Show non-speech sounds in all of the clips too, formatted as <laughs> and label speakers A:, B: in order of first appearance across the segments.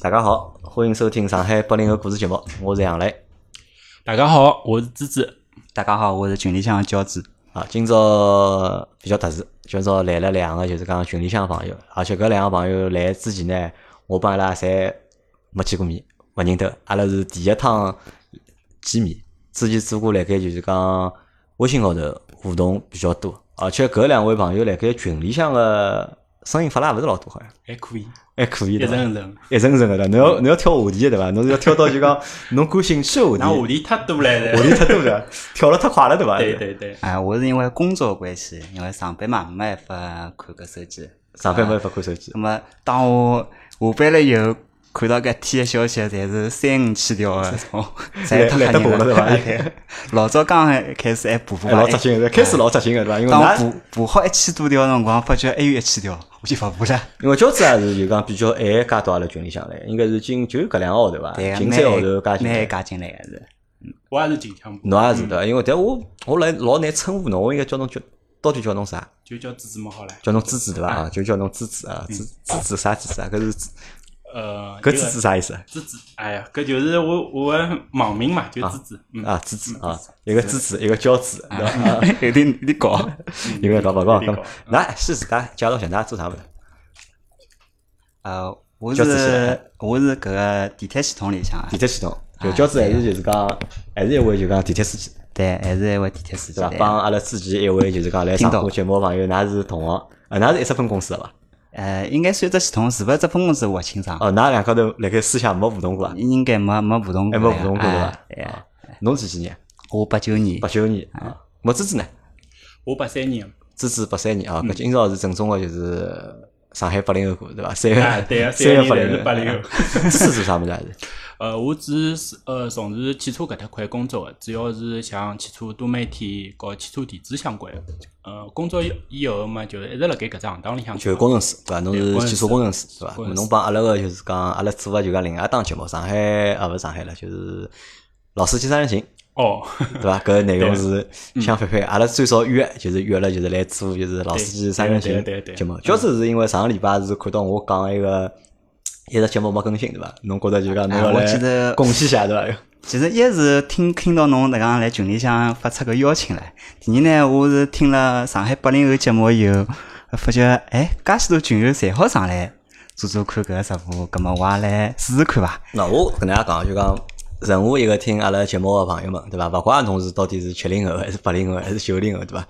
A: 大家好，欢迎收听上海八零后故事节目，我是杨磊。
B: 大家好，我是芝芝。
C: 大家好，我是群里向的娇子。
A: 啊，今朝比较特殊，今朝来了两个就是讲群里向的朋友，而且搿两个朋友来之前呢，我帮伊拉侪没见过面，勿认得，阿拉是第一趟见面。之前做过辣盖就是讲微信高头互动比较多，而且搿两位朋友辣盖群里向个声音发了勿是老多，好像
B: 还可以，
A: 还可以
B: 一
A: 对伐？
B: 层一层。
A: 一层层个对伐？侬要侬要挑话题的对伐？侬是要挑到就讲 <laughs> 侬感兴趣个话题，
B: 那话题太多了，
A: 话题太多了，跳了太快了对伐？
B: 对对对，
C: 哎，我是因为工作关系，因为上班嘛，没办法看个手机。
A: 上班没办法看手机
C: 那。么当我下班了以后，看到搿天的消息，侪是三五千条的，<laughs> 哦，实在太
A: 得爬了对伐
C: 哎 <laughs> 老早刚开始还爬爬
A: 哎，老扎心个，开始老扎心个对伐？因为
C: 当我
A: 㑚
C: 爬爬好一千多条的辰光，发觉还有一千条，我就勿爬了。<laughs>
A: 因为娇子也是就讲比较晚加到阿拉群里向来，应该是近就搿两个号头伐？
C: 对个，
A: 近三个号头加进来。
C: 蛮加进来个是。
B: 我也是近腔部，
A: 侬也是对伐？因为但我我来老难称呼侬，我应该叫侬叫到底叫侬啥？
B: 就叫芝芝么好了。
A: 叫侬芝芝对伐？啊，就叫侬芝芝啊，芝芝芝啥芝芝啊？搿是芝
B: 呃，
A: 搿芝芝啥意思？
B: 芝芝，哎呀，搿就是我我的网名嘛，就芝芝。<laughs> <laughs> <laughs> 嗯，
A: 啊，芝芝啊，一个芝芝，一个娇子，对伐？啊
C: 有点有点高。
B: 有点搞
A: 咁那是自家介绍一下，㑚做啥物事？
C: 呃，我是我是搿个地铁系统里向啊
A: 地，铁系统，就娇子还是就是讲，还是一位就讲地铁司机，
C: 对，还是一位地铁司机
A: 对伐？帮阿拉之前一位就是讲来上过节目的朋友，㑚是同行，啊，㑚是一只分公司的伐？
C: 呃，应该算只系统，是勿是只分公司我清爽？
A: 哦，㑚两家头辣盖私下没互动过啊？
C: 应该没没互动过呀，
A: 还没互动过对伐
C: 哎？
A: 侬是几几年？
C: 我八九年
A: 八，九年啊。么芝芝呢？
B: 我八三年，
A: 芝芝八三年啊，搿今朝是正宗个就是上海八零后过对伐？三
B: 啊，
A: 月
B: 对啊，
A: 三月八零
B: 八零后。
A: 芝芝做啥物事啊？<laughs> 是？
B: 呃，我只是呃从事汽车搿搭块工作的，主要是像汽车多媒体和汽车电子相关的。呃，工作以以后嘛，就是一直辣盖搿只行当里向。
A: 就是工程师对伐？侬是汽车工程师对伐？侬帮阿拉个就是讲阿拉做个就讲另外一档节目，上海啊勿是上海了，就是老司机三人行。
B: 哦，
A: 对伐？搿内容是相反反，阿拉最少约就是约了，就是来做就是老司机三人行节目。主要是因为上个礼拜是看到我讲一个一直节目没更新，对伐？侬觉着就讲侬要来
C: 得
A: 贡献一下，对伐？
C: 其实一是听听到侬迭讲来群里向发出个邀请来，第二呢，我是听了上海八零后节目以后，发觉哎，介许多群友侪好上来做做看搿个直播，葛末我也来试试看伐。
A: 那我跟大家讲，就讲任何一个听阿拉节目个朋友们，对伐？勿管侬是到底是七零后还是八零后还是九零后，对伐？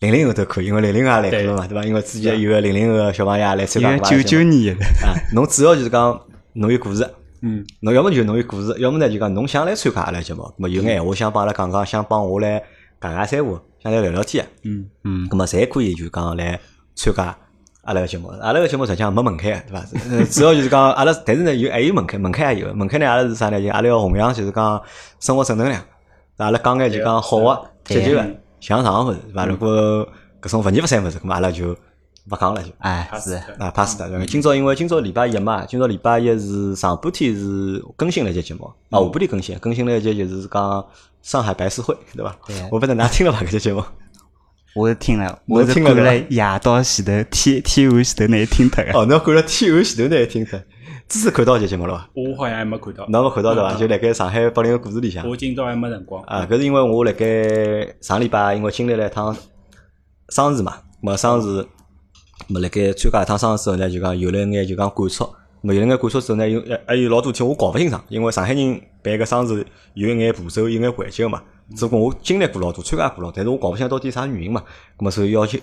A: 零零后都可以，因为零零后也来过了嘛，对。伐？因为之前有个零零后个小朋友也来参加九。
C: 九年的，
A: 啊，侬主要就是讲侬有故事，
B: 嗯，
A: 侬要么就侬有故事，要么呢就讲侬想来参加阿拉节目，咁么有眼闲话想帮阿拉讲讲，想帮我来讲讲三胡，想来聊聊天，
B: 嗯。
C: 嗯，
A: 咁么侪可以就讲来参加阿拉个节目。阿拉个节目实际上没门槛个，对伐？呃主要就是讲阿拉，但是呢有还有门槛，门槛也有，门槛呢阿拉是啥呢？就阿拉要弘扬就是讲生活正能量，阿拉讲眼就讲好个、积极个、向上个物事，对伐？如果搿种勿二勿三物事，咁么阿拉就勿讲了就。
C: 哎是，
A: 啊，pass 的。今朝因为今朝礼拜一嘛，今朝礼拜一是上半天是更新了一节节目，啊，下半天更新，更新了一节就是讲上海白事会，对伐？
C: 对
A: 我不知道㑚听了伐？搿节节目？
C: 我是听了，我是赶了
A: 听了
C: 夜到前头天天晚前头那听脱个。
A: 哦，侬看了天后前头呢听脱，芝芝看到搿节节目了伐？
B: 我好像还没看到。
A: 侬没看到对伐？就辣盖上海八零个故事里向。
B: 我今朝还没辰光。
A: 啊，搿是因为我辣盖上礼拜因为经历了一趟生日嘛，么生日，么辣盖参加一趟生日之后呢，就讲有了一眼就讲感触，么有了一眼感触之后呢，有还有老多事体我搞勿清爽，因为上海人办个生日有一眼步骤，有一眼环节个嘛，只不过我经历过老多，参加过老多，但是我搞勿清到底啥原因嘛，咁么所以要求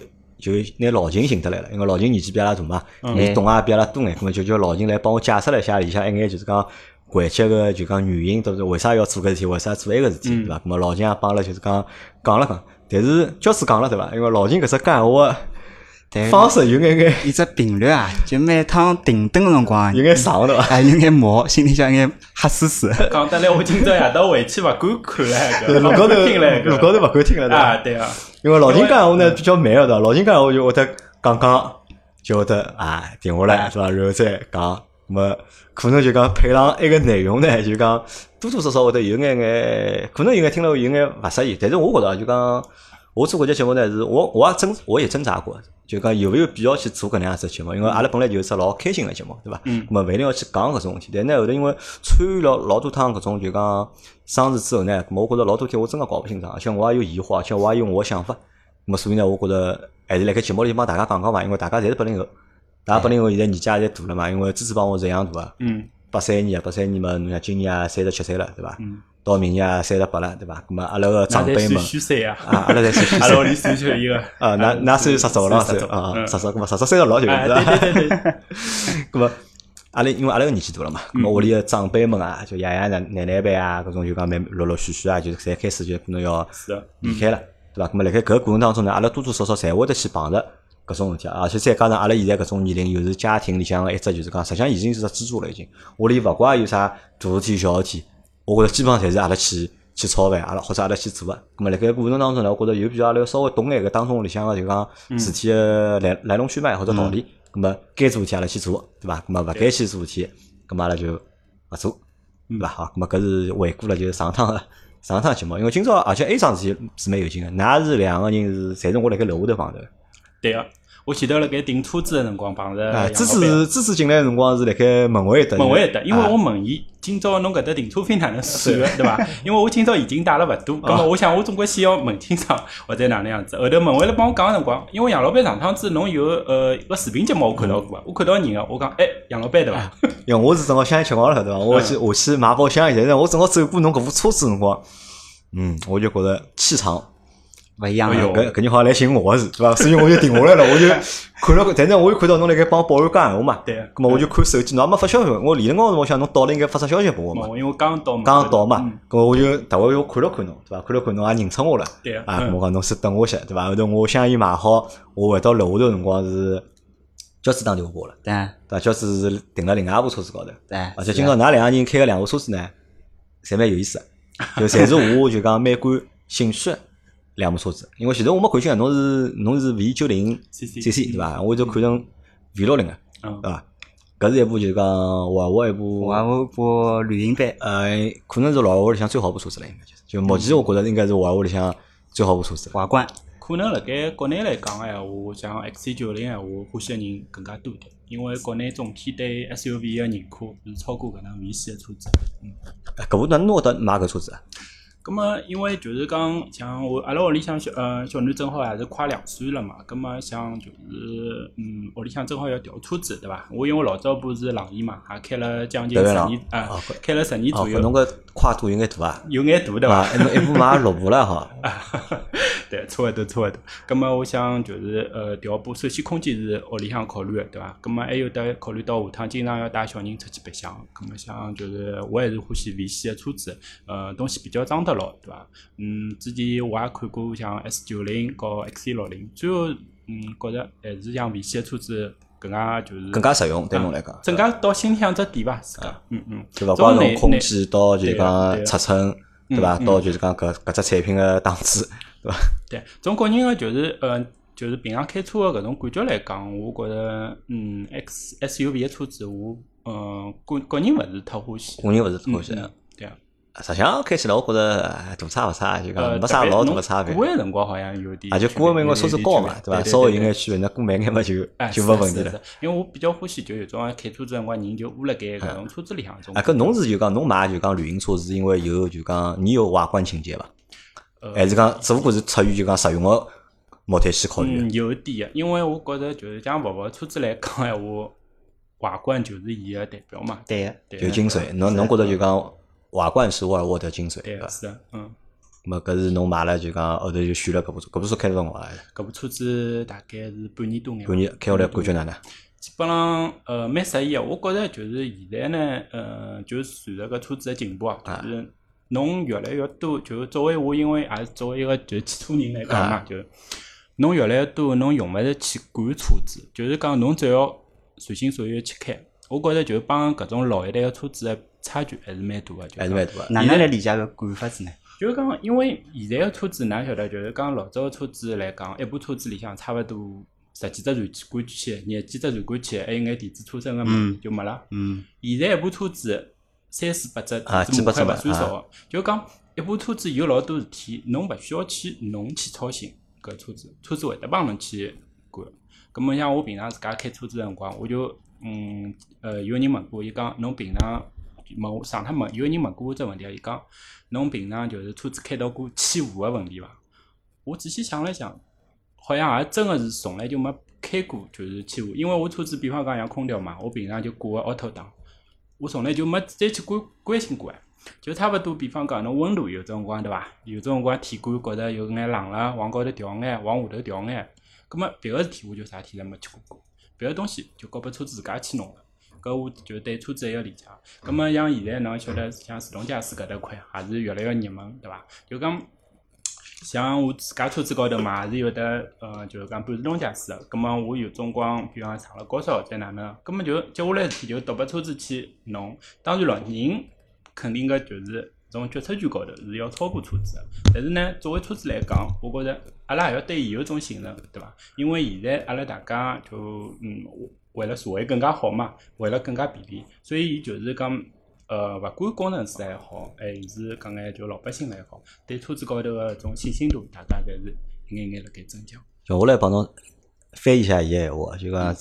A: 就拿老秦寻得来了，因为老秦年纪比阿拉大嘛，伊懂啊比阿拉多眼，咁么就叫老秦来帮我解释了一下里向一眼就是讲环节个就讲原因，都是为啥要做搿事体，为啥做埃个事体，对伐？咁么老秦也帮阿拉就是讲讲了讲，但是教师讲了对伐？因为老秦搿只讲闲话
C: 对
A: 方式有眼眼
C: 伊只频率啊，就每趟停顿个辰光，
A: 有眼长对伐？
C: 哎，有眼毛，心里向有眼黑死死。
B: 讲得来，我今朝夜到回去勿敢看了，<laughs> 搿
A: 路高头
B: 听了搿
A: 路高头勿敢听了对伐？
B: 啊，对啊，
A: 因为老人讲闲话呢比较慢个对伐？老人讲闲话就会得讲讲，就会得啊停下来是伐？然后再讲，么可能就讲配上一个内容呢，<laughs> 就讲多多少少会得有眼眼，可能有眼听了有眼勿适意。但是我觉得就讲，我做搿节节目呢，是我我也挣我也挣扎过，就讲有没有必要去做搿能样子节目？因为阿拉本来就是只老开心个节目，对伐？
B: 嗯。
A: 咁么勿一定要去讲搿种问题，但呢后头因为参与了老多趟搿种就讲生事之后呢，我觉着老多天我真个搞勿清爽，而且我也有疑惑，而且我也有我想法。咁么所以呢，我觉着还是辣盖节目里帮大家讲讲嘛，因为大家侪是八零后，大家八零后现在年纪也侪大了嘛，因为支持帮我是一样大个。
B: 嗯
A: 八三年，八三年嘛，侬像今年也三十七岁了，对伐？
B: 嗯。
A: 到明年也三十八了，对伐？那么阿拉个长辈们。
B: 啊，
A: 啊，阿拉在算虚
B: 阿拉屋
A: 岁
B: 里算算一个。
A: 啊，那那算十足了，
B: 十
A: 算啊，
B: 嗯。
A: 十足，咁么十足三十六就是，
B: 哎，
A: 是伐？
B: 对对对对，<laughs>
A: 咁么阿拉因为阿拉个年纪大了嘛，那么屋里个长辈们啊，就爷爷奶奶奶辈啊，搿种就讲慢陆陆续续啊，就是侪开始就可能要，离开了，对伐？那么辣盖搿个过程当中呢，阿拉多多少少侪会得去碰着搿种问题，而且再加上阿拉现在搿种年龄，又是家庭里向个一只就是讲，实际上已经是只支柱了，已经。屋里勿怪有啥大事体小事体，我觉着基本上侪是阿拉去去炒饭，阿拉或者阿拉去做个。咁么辣盖过程当中呢，我觉着有比较阿拉稍微懂眼搿当中里向个就讲事体个来来龙去脉或者道理。咁么该做事体阿拉去做，对伐？咁么勿该去做事体，咁么阿拉就勿做，对伐？好，咁么搿是回顾了就是上趟个上趟节目，因为今朝而且还有桩事体是蛮有劲个，㑚是两个人是，侪是我辣盖楼下头碰头。
B: 对个。我前头辣盖订车子个辰光碰着
A: 啊，
B: 杨
A: 芝
B: 老板。
A: 芝芝芝进来个辰光是辣盖门卫搭，
B: 问我一搭，因为
A: 啊。
B: 我问伊，今朝侬搿搭停车费哪能算个，对伐？因为我今朝已经带了勿多，葛末我想我总归先要问清爽或者哪能样子。后头门卫来帮我讲个辰光，因为杨老板上趟子侬有呃一个视频节目我看到过啊，我看到人个，我讲哎杨老板对伐？
A: 因为我是正好香烟吃光了，对伐？我去
B: 嗯。
A: 下去买包香烟，现在我正好走过侬搿部车子辰光，嗯，我就觉着气场，
C: 勿一样了
B: 哎呦。
A: 搿搿人好像来寻我是，<laughs> 对伐？所以我就停下来了，我就看了，但是我又看到侬辣盖帮保安讲闲话嘛，
B: 对
A: 咾么我就看手机，侬也没发消息，我理论高头我想侬到了应该发只消息拨我嘛。
B: 因为我刚到嘛，
A: 刚刚到嘛咾，么我就大概又看了看侬，对伐？看了看侬也认出我了，
B: 对
A: 啊，我讲侬是等我些，对伐？后头我香烟买好，我回到楼下头辰光是交子打电话拨我了，
C: 对
A: 对伐？交子是停了另外一部车子高头，
C: 对，
A: 而且今朝㑚两个人开个两部车子呢，侪蛮有意思的，就侪是我就讲蛮感兴趣的两部车子。因为前头我没看清啊，侬是侬是 V 九零
B: CC
A: 对伐？我就看成 V 六零个，
B: 嗯
A: 对伐？搿是一部就是讲沃尔沃一部，
C: 我一部旅行版，
A: 呃，可能是沃尔沃里向最好部车子了，应该就是。就目前我觉着应该是沃尔沃里向最好部车子了。
C: 华冠，
B: 可能辣盖国内来讲个闲话，像 XC 九零闲话，欢喜个人更加多点，因为国内总体对 SUV 个认可是超过搿能 V 系个车子。
A: 嗯搿部哪能侬会得买搿车子啊？
B: 咁么，因为就是讲，像我阿拉屋里向小呃小囡正好也是快两岁了嘛，咁么像就是嗯屋里向正好要调车子，对伐？我因为老早部是朗逸嘛，也开了将近十年啊
A: 哦，
B: 开了十年
A: 哦
B: 左，右，
A: 侬个跨度有眼大啊，<laughs>
B: 有眼大对
A: 对
B: 伐
A: 一部买六部了哈。<laughs>
B: 对，差勿多，差勿多。咁么，我想就是呃，调部首先空间是屋里向考虑个，对伐？咁么还有得考虑到下趟经常要带小人出去白相，咁么想就是我还是欢喜 V 系个车子，呃，东西比较装得牢，对伐？嗯，之前我也看过像 S 九零和 XC 六零，最后嗯，觉着还是像 V 系个车子更加就是
A: 更加实用，对侬来讲，
B: 增加到心里向只点吧，自家，嗯嗯，
A: 对伐？
B: 总
A: 光从空间到就是讲尺寸，对伐？
B: 嗯
A: 到就是讲搿搿只产品个档次，<laughs> 对伐？
B: 对，从个人个就是呃，就是平常开车个搿种感觉来讲，我觉着嗯，X SUV 个车子我嗯个个人勿是太欢喜。
A: 个人勿是特欢喜
B: 对啊，
A: 实际上开起来，我觉着哎大差勿差，就
B: 呃，
A: 讲没啥老大个差别。
B: 过个辰光好像有点
A: 啊，就过因为车子高嘛，
B: 对
A: 伐？稍微有
B: 对
A: 眼区别，那过慢眼嘛就
B: 哎
A: 就没问题了
B: 因为我比较欢喜就有种开车子辰光人就窝辣盖搿种车子里向种
A: 啊，。搿侬是就讲侬买就讲旅行车是因为有就讲你有外观情节伐？
B: 呃
A: 还是讲只不过是出于就讲实用个目的去考虑？
B: 嗯，有点个，因为我觉着就是讲勿勿车子来讲闲话，外观就是伊个代表嘛。
C: 对个，
B: 对
A: 就精髓，侬侬觉着就讲外观是沃尔沃的精髓，
B: 对个？是的，嗯。
A: 咁么搿是侬买了就讲后头就选了搿部车，搿部车开了多少辰光？
B: 搿部车子大概是半年多眼。
A: 半年开下来感觉哪能？
B: 基本上呃蛮适意个，我觉着就是现在呢，呃，就是随着搿车子个进步啊，就是侬越来越多，就作为我，因为也是作为一个就是汽车人来讲嘛，就侬越来越多，侬用勿着去管车子，就是讲侬只要随心所欲去开。我觉着就帮搿种老一代个车子个差距还是蛮大个，就
A: 是蛮大个。
C: 哪能来理解搿管法子呢？
B: 就是讲，因为现在个车子，㑚晓得，就是讲老早个车子来讲，一部车子里向差勿多十几只传感器，廿几只传感器，还有眼电子车身个嘛，
C: 嗯
B: 就没了。
C: 嗯，
B: 现在一部车子三四百只
A: 啊
B: 电子模块勿
A: 几百只嘛
B: 算少个，就讲一部车子有老多事体，侬勿需要去侬去操心，搿车子，车子会得帮侬去管。葛末像我平常自家开车子个辰光，我就嗯呃有人问过，伊讲侬平常问上趟问有人问过我只问题，伊讲侬平常就是车子开到过起雾个问题伐？我仔细想了想，好像也真个是从来就没开过就是起雾，因为我车子比方讲像空调嘛，我平常就挂个 auto 档，我从来就没再去关关心过。就差勿多，比方讲侬温度有种辰光对伐？有种辰光体感觉着有眼冷了，往高头调眼，往下头调眼。葛末别个事体我就啥体侪没去过过，别个东西就交拨车子自家去弄了。搿我就对车子一个理解。葛末像现在侬晓得，像自动驾驶搿搭块也是越来越热门，对伐？就讲像我自家车子高头嘛，也是有得呃，就是讲半自动驾驶个。葛末我有种光，比方上了高烧再哪能，葛末就接下来事体就倒拨车子去弄。当然咯，人肯定个就是从决策权高头是要超过车子个。但是呢，作为车子来讲，我觉着阿拉也要对伊有种信任，对伐？因为现在阿拉大家就嗯，为了社会更加好嘛，为了更加便利，所以伊就是讲。呃，勿管工程师还好，还是讲眼就老百姓来好，对车子高头个种信心度，大家侪是一眼眼辣盖增强。
A: 叫我来帮侬翻译一下伊个闲话，就讲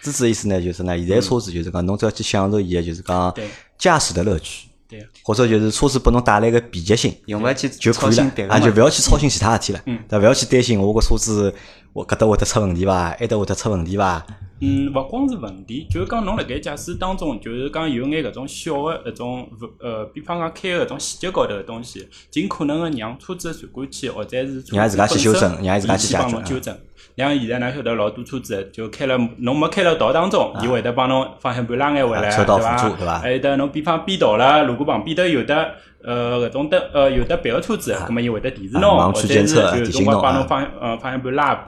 A: 支持意思呢，就是呢，现在车子就是讲侬只要去享受伊个，就是讲驾驶的乐趣，
B: 对，
A: 或者就是车子拨侬带来个便捷性
C: 用勿要去
A: 就可以了啊，就勿要去操心其他事体了，
B: 嗯
A: 对伐？勿要去担心我个车子我搿搭会得出问题伐，埃搭会得出问题伐？
B: 嗯，勿光是问题，就是讲侬辣盖驾驶当中，就是讲有眼搿种小个搿种勿呃，比方讲开个搿种细节高头个东西，尽可能个让车子个传感器或者是
A: 让伊自家去修正让伊自家去解决
B: 纠正。像现在㑚晓得老多车子就开了，侬没开到道当中，伊会得帮侬方向盘拉眼回来，对伐
A: 对伐
B: 还有得侬比方变道了，如果旁边头有的呃搿种灯呃有的别个车子，葛末伊会得提示侬，或者是有辰光帮侬方呃方向盘拉一把，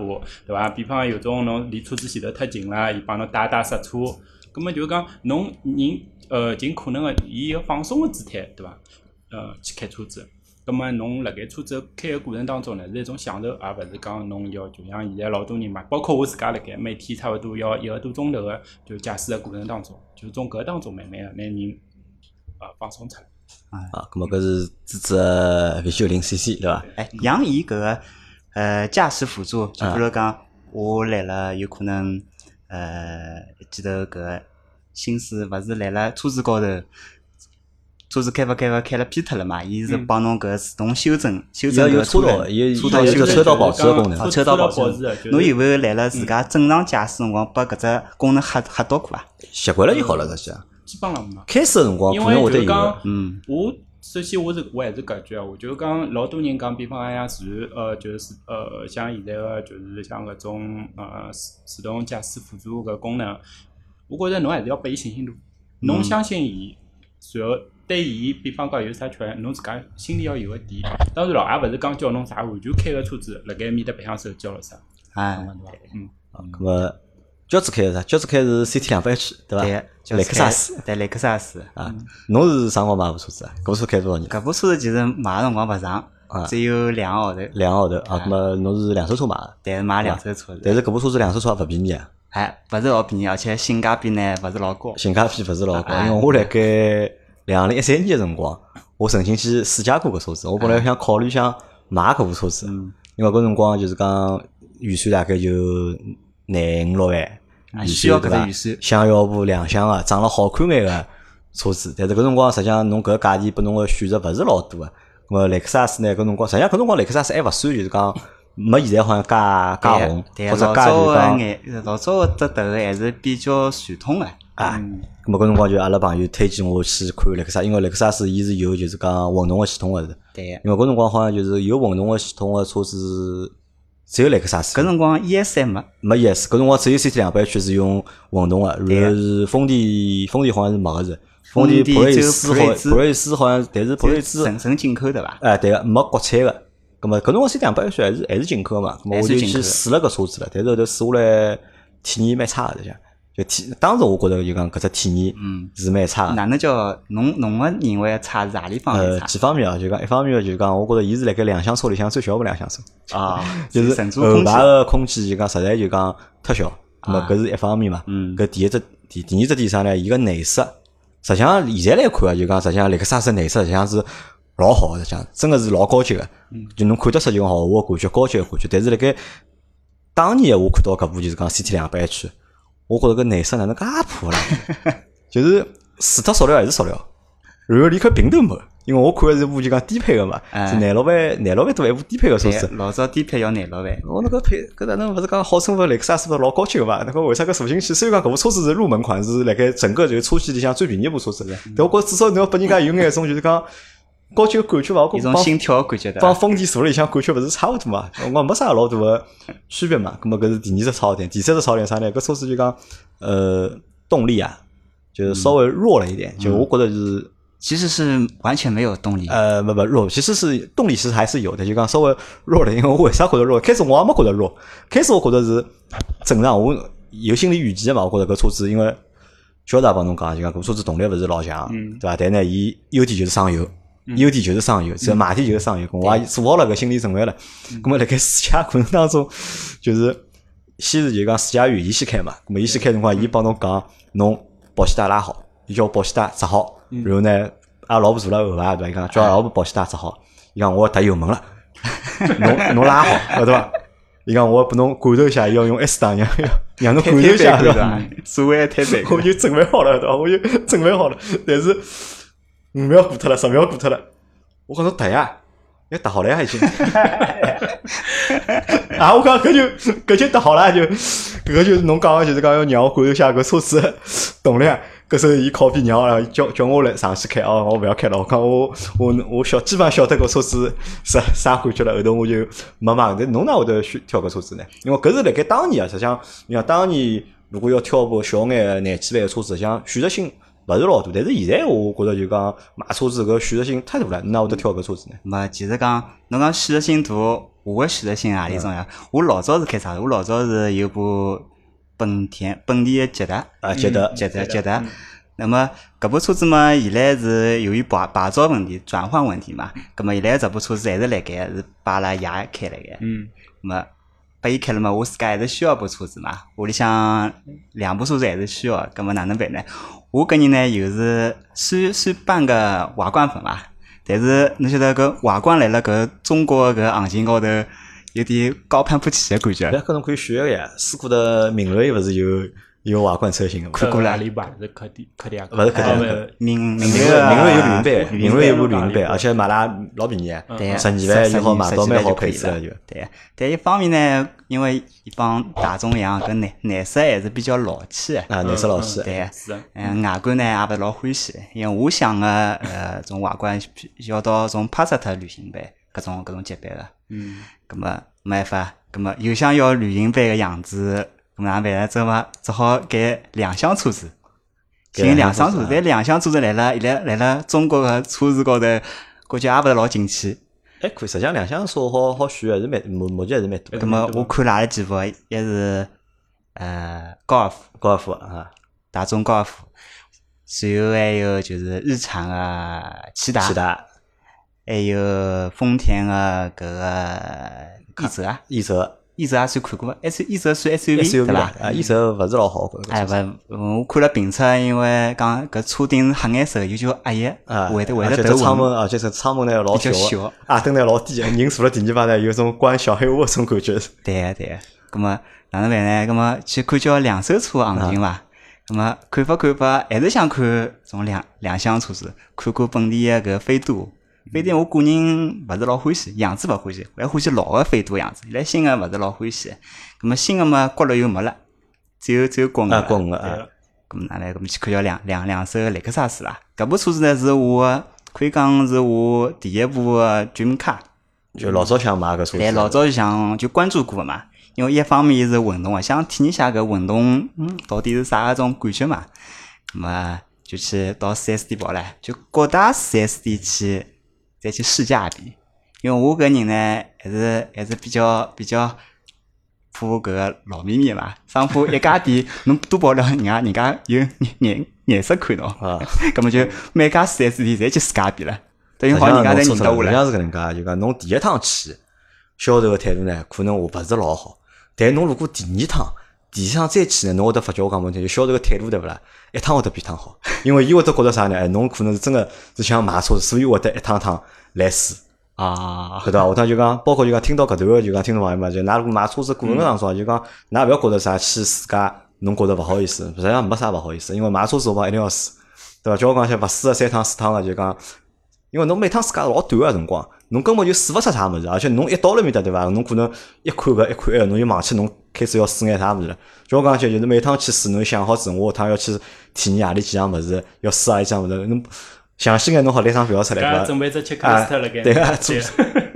B: 对伐？比方有种侬离车子前头太近了，伊帮侬打打刹车。葛末就讲侬人呃尽可能个以一个放松个姿态，对伐？呃去开车子。葛末侬辣盖车子开个过程当中呢，是一种享受，而勿是讲侬要就像现在老多人嘛，包括我自家辣盖每天差勿多要一个多钟头个就驾驶个过程当中，就从搿当中慢慢个拿人呃放松出来。
A: 啊，咁么搿是支持个 V 九零 CC 对伐？
C: 哎，像伊搿个呃驾驶辅助，就比如讲，我来了有可能呃一记头搿个心思勿是来了车子高头，车子开发开发开了偏脱了嘛，伊是帮侬搿自动修正修正搿个
A: 有车道
C: 车道
A: 有车道保持的功能
C: 啊，
B: 车
C: 车道保
B: 保持
C: 侬有没有来了自家正常驾驶辰光把搿只功能吓吓到过啊？
A: 习惯了就好了，实际上。
B: 基本上没。
A: 开始个辰光
B: 因为
A: 可能会得有
B: 就是讲，，
C: 嗯，
B: 我首先我是我还是搿句啊，我，就是讲老多人讲，比方讲像自呃就是呃像现在个就是像搿种呃自自动驾驶辅助搿功能，我觉着侬还是要拨伊信心度，侬相信伊，然后对伊，比方讲有啥缺陷，侬自家心里要有个底。当然咯，也勿是讲叫侬啥完全开个车子，辣盖面搭白相手交了啥，
C: 哎，
B: 对伐？嗯，
A: 咁么轿子开是啥？轿子开是 CT 两百 H 对伐？
C: 对，
A: 雷克萨斯
C: 对雷克萨斯。
A: 啊，侬是啥辰光买部车子啊？搿部车开多少年？
C: 搿部车子其实买个辰光勿长
A: 啊，
C: 只有两个号头，
A: 两个号头啊，咁么侬是两手车买的，
C: 但是买两手车子，
A: 但是搿部车子两手车也勿便宜啊，
C: 哎，勿是老便宜，而且性价比呢勿是老高。
A: 性价比勿是老高。
C: 啊
A: 因为我辣盖两零一三年个辰光，我曾经去试驾过搿车子，我本来想考虑想买搿部车子，因为搿辰光就是讲预算大概就廿五六万
C: 需要
A: 算对伐
C: 搿个预算？
A: 想要部两厢个长了好看眼个车子，但是搿辰光实际上侬搿个价钿拨侬个选择勿是老多个。咁么雷克萨斯呢？搿辰光实际上搿辰光雷克萨斯还勿算就是讲没现在好像介介红，
C: 对，
A: 或者介
C: 老早个
A: 就讲
C: 眼，老早个只头还是比较传统个。
A: 啊。咁么搿辰光就阿拉朋友推荐我去看雷克萨，因为雷克萨斯伊是有就是讲混动个系统个是。
C: 对，
A: 因为搿辰光好像就是有混动个系统个车子只有雷克萨斯
C: 搿，辰光 ES 还没，
A: 没 ES。搿辰光只有 CT 两百 H 是用混动个，然后是丰田，丰田好像是没个是。丰
C: 丰田
A: 田普锐斯好，
C: 普锐斯
A: 好像，但是普锐斯
C: 纯纯进口对伐？
A: 哎，对个，没国产个。咁么搿辰光 CT 两百还是还是进口嘛？咁么我就
C: 进
A: 去试了个车子了，但是后头试下来体验蛮差个，实际上。就体当时我觉着就讲搿只体验
C: 嗯
A: 是蛮差个。
C: 哪能叫侬侬个认为差是何里方面
A: 呃，几方面啊，就讲一方面就是讲，我觉着伊是辣盖两厢车里向最小个两厢车，
C: 啊？<laughs>
A: 就是后排个空间就讲实在就讲忒小，咁么
C: 啊
A: 搿是一方面嘛。
C: 嗯
A: 搿第一只第第二只点啥呢？伊个内饰，实际上现在来看啊，就讲实际上雷克萨斯内饰实际上是老好个，讲真个是老高级个，就侬看得出就豪华感觉、高级个感觉。但是辣盖当年我看到搿部就是讲 CT 两百 H，我觉着搿内饰哪能介破啦？<laughs> 就是除脱塑料还是塑料，然后连块屏都没。因为我看个是部就讲低配个嘛，
C: 哎
A: 是廿六万、廿六万多一部低配个车子。
C: 老早低配要廿六万，
A: 我那个配搿哪能勿是讲号称勿雷克萨斯勿是老高级个嘛？那个为啥搿坐进去？虽然讲搿部车子是入门款，是辣盖整个就是车系里向最便宜一部车子，但我觉着至少侬要拨人家有眼一种就是讲高级个感觉伐？我
C: 一种
A: 帮
C: 心跳的感觉的。
A: 帮丰田坐里向感觉勿是差勿多嘛？我没啥老大个区别嘛。咁么搿是第二只槽点，第三只槽点啥呢？搿车子就讲呃动力啊，就是稍微弱了一点，就我觉得就是。
C: 其实是完全没有动力。
A: 呃，不不弱，其实是动力其实还是有的，就讲稍微弱了。因为我为啥觉得弱？开始我也没觉得弱，开始我觉得是正常，我有心理预期的嘛。我觉得搿车子因为晓得也帮侬讲，就讲搿车子动力勿是老强，对伐？但呢，伊优点就是省油，优点就是省油，只要卖点就是省油。我也做好了搿心理准备了。咁么辣盖试驾过程当中，就是先是就讲试驾员伊先开嘛，咁么伊先开辰光，伊帮侬讲侬保险带拉好，伊叫保险带扎好，然后呢，阿拉老婆坐辣后排对伐？伊讲叫阿拉老婆保险带扎好，伊讲我要踏油门了，<laughs> 侬侬拉好，晓得伐？伊讲我拨侬感受一下，要用 S 档，让让侬感受一下，对伐？
C: 吧？<laughs> 所谓的推背
A: 我就准备好了，对伐？我就准备好了，但是五秒过脱了，十秒过脱了，我讲侬踏呀，要踏好了呀已经。<laughs> 啊，我讲搿就搿就踏好了，就搿就是侬讲个就是讲要让我感受一下搿车子的动力。搿时候伊靠边让我叫叫我来上去开哦，我勿要开了。我讲我我我晓基本上晓得搿车子啥啥感觉了，后头我就没买。但侬哪会得选挑搿车子呢？因为搿是辣盖当年啊，实际上你讲当年如果要挑部小眼个廿几万个车子，实际上选择性勿是老大。但是现在我觉着就讲买车子搿选择性太大了，侬哪会得挑搿车子呢？
C: 没，其实讲侬讲选择性大，我个选择性何里种呀？我老早是开啥？我老早是有部本田本田的捷达，
A: 啊，捷达，
C: 捷达捷达。那么搿部车子嘛，现在是由于牌牌照问题、转换问题嘛，葛么现在这部车子还是辣盖是把阿拉爷开辣盖。
B: 嗯，
C: 那么拨伊开了嘛，我自家还是需要部车子嘛，屋里向两部车子还是需要，葛么哪能办呢？我个人呢，又是算算半个瓦罐粉伐，但是侬晓得搿瓦罐来了搿中国搿行情高头有点高攀不起的感觉。
A: 搿侬可以选个呀。四库的明锐勿是有有瓦罐车型个嘛？
C: 看过了
B: 阿里吧是柯迪柯迪亚克，
A: 勿是柯迪亚克
B: 呃
C: 明明
A: 明锐
C: 锐
A: 明锐有旅行版，明锐有部旅行版，而且买了老便宜，
C: 对，
A: 十二万以后买到蛮好配置
C: 了。
A: 了就。
C: 对，但一方面呢，因为伊帮大众一样，搿颜颜色还是比较老气的。
A: 啊，颜色老气。
C: 对，嗯，外观呢也勿是老欢喜，因为我想个呃，种外观要到种帕萨特旅行版搿种搿种级别个，
B: 嗯，
C: 葛么没办法，葛么又想要旅行版个样子，葛么哪能办呢？只嘛只好改两厢车子，
A: 改
C: 两
A: 厢车子，
C: 但两厢车子来了，来来了中国个车子高头，估计也勿是老景气。
A: 还可以，实际上两厢车好好选，还是蛮目目前还是蛮多的。
C: 葛么我看了几部，一是呃高尔夫，
A: 高尔夫啊，
C: 大众高尔夫，随后还有就是日产个骐达，
A: 骐达、
C: 还有丰田个搿个翼泽啊，
A: 翼泽、
C: 翼泽也算看过，S 翼泽算 SUV 对伐？
A: 啊，翼泽勿是老好。
C: 哎，勿，嗯我看了评测，因为讲搿车顶是黑颜色，有叫压抑，
A: 啊，
C: 会得会得头纹
A: 这窗门，而且是窗门呢老小
C: 小，
A: 啊，灯呢老低，人坐了第二排呢，有种关小黑屋种感觉。
C: 对个对个，葛么哪能办呢？葛么去看叫两手车行情伐？葛么看法看法，还是想看种两两厢车子，看看本地个搿飞度。飞度我个人勿是老欢喜，样子勿欢喜，还欢喜老个飞度样子。现在新个勿是老欢喜。葛么新个嘛，国六又没了，只有只有国五
A: 啊，
C: 了。
A: 国五啊，
C: 咁哪能？咁么去看叫两两两手雷克萨斯啦。搿部车子呢是我的可以讲是我第一部个 dream car。
A: 就老早想买搿车子，
C: 但老早就想就关注过个嘛，因为一方面是运动个，想体验一下搿运动，嗯，到底是啥种感觉嘛。咁么就去到四 S 店跑唻，就各大四 S 店去再去试驾一遍。因为我搿人呢，还是还是比较比较怕搿个老秘密嘛，生怕一家店侬多跑了，人家人家有眼眼颜色看到，
A: 啊，
C: 咁么就每家四 S 店侪去试驾一遍了，等于好人家侪认得我了。
A: 像是搿能介，就讲侬第一趟去，销售个态度呢，可能我勿是老好，但侬如果第二趟地上再去呢，侬会得发觉我讲问题，就销售个态度对勿啦？一趟会得比一趟好，因为伊会得觉得啥呢？哎，侬可能是真个是想买车，所以会得一趟趟来试。
C: 啊，
A: 对伐？下趟就讲，包括就讲听到搿段个就讲听众朋友嘛，就㑚如果买车子过程当中，就讲㑚勿要觉得啥去试驾，侬觉得勿好意思，实际上没啥勿好意思，因为买车子辰光一定要试，对伐？叫我讲些勿试个三趟四趟个就讲，因为侬每趟试驾老短个辰光，侬根本就试勿出啥物事，而且侬一到了面搭对伐？侬可能一看搿一看埃个，侬就忘记侬开始要试眼啥物事了。就我讲起就是每趟去试，侬想好子，我下趟要去体验何里几样物事，要试何里几样物事，侬详细眼侬好列张表出来，对伐？
B: 准备只切克
A: 啊
B: 斯特辣盖。
A: 对个，做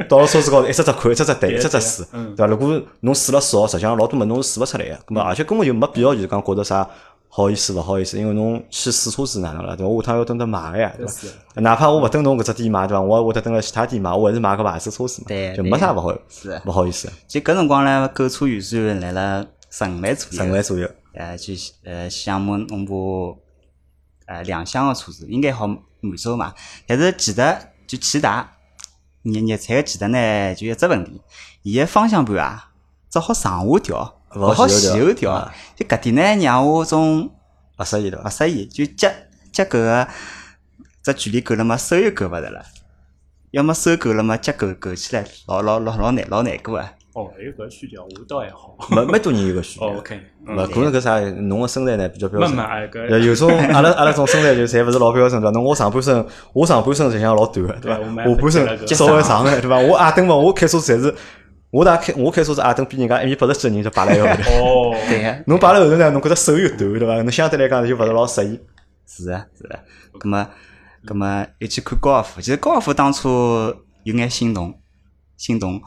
A: 到了车子高头一只只看，一只只对，一只只试，
B: 嗯
A: 对伐？如果侬试了少，实际上老多物侬是试勿出来个，咁么而且根本就没必要就是讲觉得啥好意思勿好意思，因为侬去试车子哪能了，对伐？我下趟要等得买个呀，对伐？
B: 是
A: 哪怕我勿等侬搿只店买，对伐？我也会得等辣其他店买，我还是买个牌子车子嘛，
C: 对
A: 就没啥勿好
C: 是
A: 勿好意思，
C: 就搿辰光呢，购车预算来了十五万左右。
A: 十五万左右，
C: 呃，就呃项目弄部呃两厢个车子，应该好满足嘛。但是骐达就骐达，日日产个骐达呢，就一只问题，伊个方向盘啊，只好上下调，
A: 勿
C: 勿好
A: 前后调啊。
C: 就搿点呢，让我种
A: 勿适意了？
C: 勿适意，就脚脚搿个只距离够了嘛，手又够勿着了。要么手够了嘛，脚够够起来，老老老老难老难过啊！
B: 哦，还有搿需求，我倒还好。
A: 没没多人有搿需求
B: 哦，，OK，嗯
A: 勿可能搿啥，侬个身材呢比较标准
B: 慢慢。哎，
A: 呃，
B: 搿
A: 有种阿拉阿拉种身材就侪勿是老标准对伐？侬我上半身，我上半身实际上老短个，对伐？下半身稍微长个，对伐？我矮蹬嘛，我开车子侪是，我大开我开车子矮蹬比人家一米八十几个人就摆辣一个后头。
B: 哦，<laughs>
C: 对个，
A: 侬摆辣后头呢，侬觉着手又短，对伐？侬相对来讲就勿是老适意。
C: 是啊，是啊。葛么，葛么又去看高尔夫。其实高尔夫当初有眼心动，心动。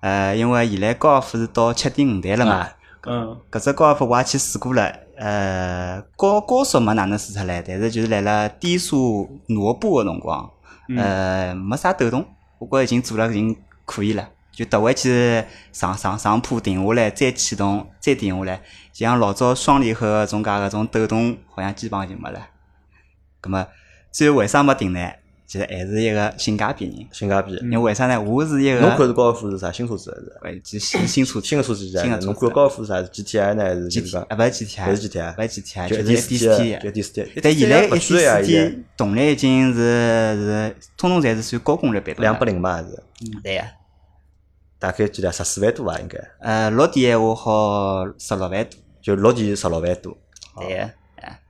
C: 呃，因为现在高尔夫是到七点五代了嘛
A: 啊，
B: 嗯，
C: 搿只高尔夫我也去试过了。呃，高高速没哪能试出来，但是就是辣辣低速挪步个辰光，呃，没啥抖动，我觉着已经做了已经可以了。就踏回去上上上坡停下来，再启动，再停下来，像老早双离合个种介个种抖动，好像基本上就没了。葛么，最后为啥没停呢？其实还是一个性价比人。
A: 性价比。
C: 因为为啥呢？我是一个
A: 侬看
C: 个，
A: 是高尔夫是啥新车子还是？
C: 喂，就新新车子，
A: 新个车子是啥侬看高尔夫是啥？是 GTI 呢还是就是
C: GT
A: 讲
C: 啊，勿是 GTI，
A: 还是 GTI
C: 勿是 GTI，
A: 就
C: 就
A: 1.4
C: 是 D
A: 的
C: C
A: 就
C: T。
A: 1.4的
C: 但现在
A: 不
C: A
A: 贵啊
C: D
A: 现
C: C T 动力已经是是，通通侪是算高功率版本。
A: 两百零嘛还是？
C: 对呀。
A: 大概几钿？十四万多伐？应该
C: 呃，落地闲话好十六万多。
A: 就落地十六万多。
C: 对个，哎，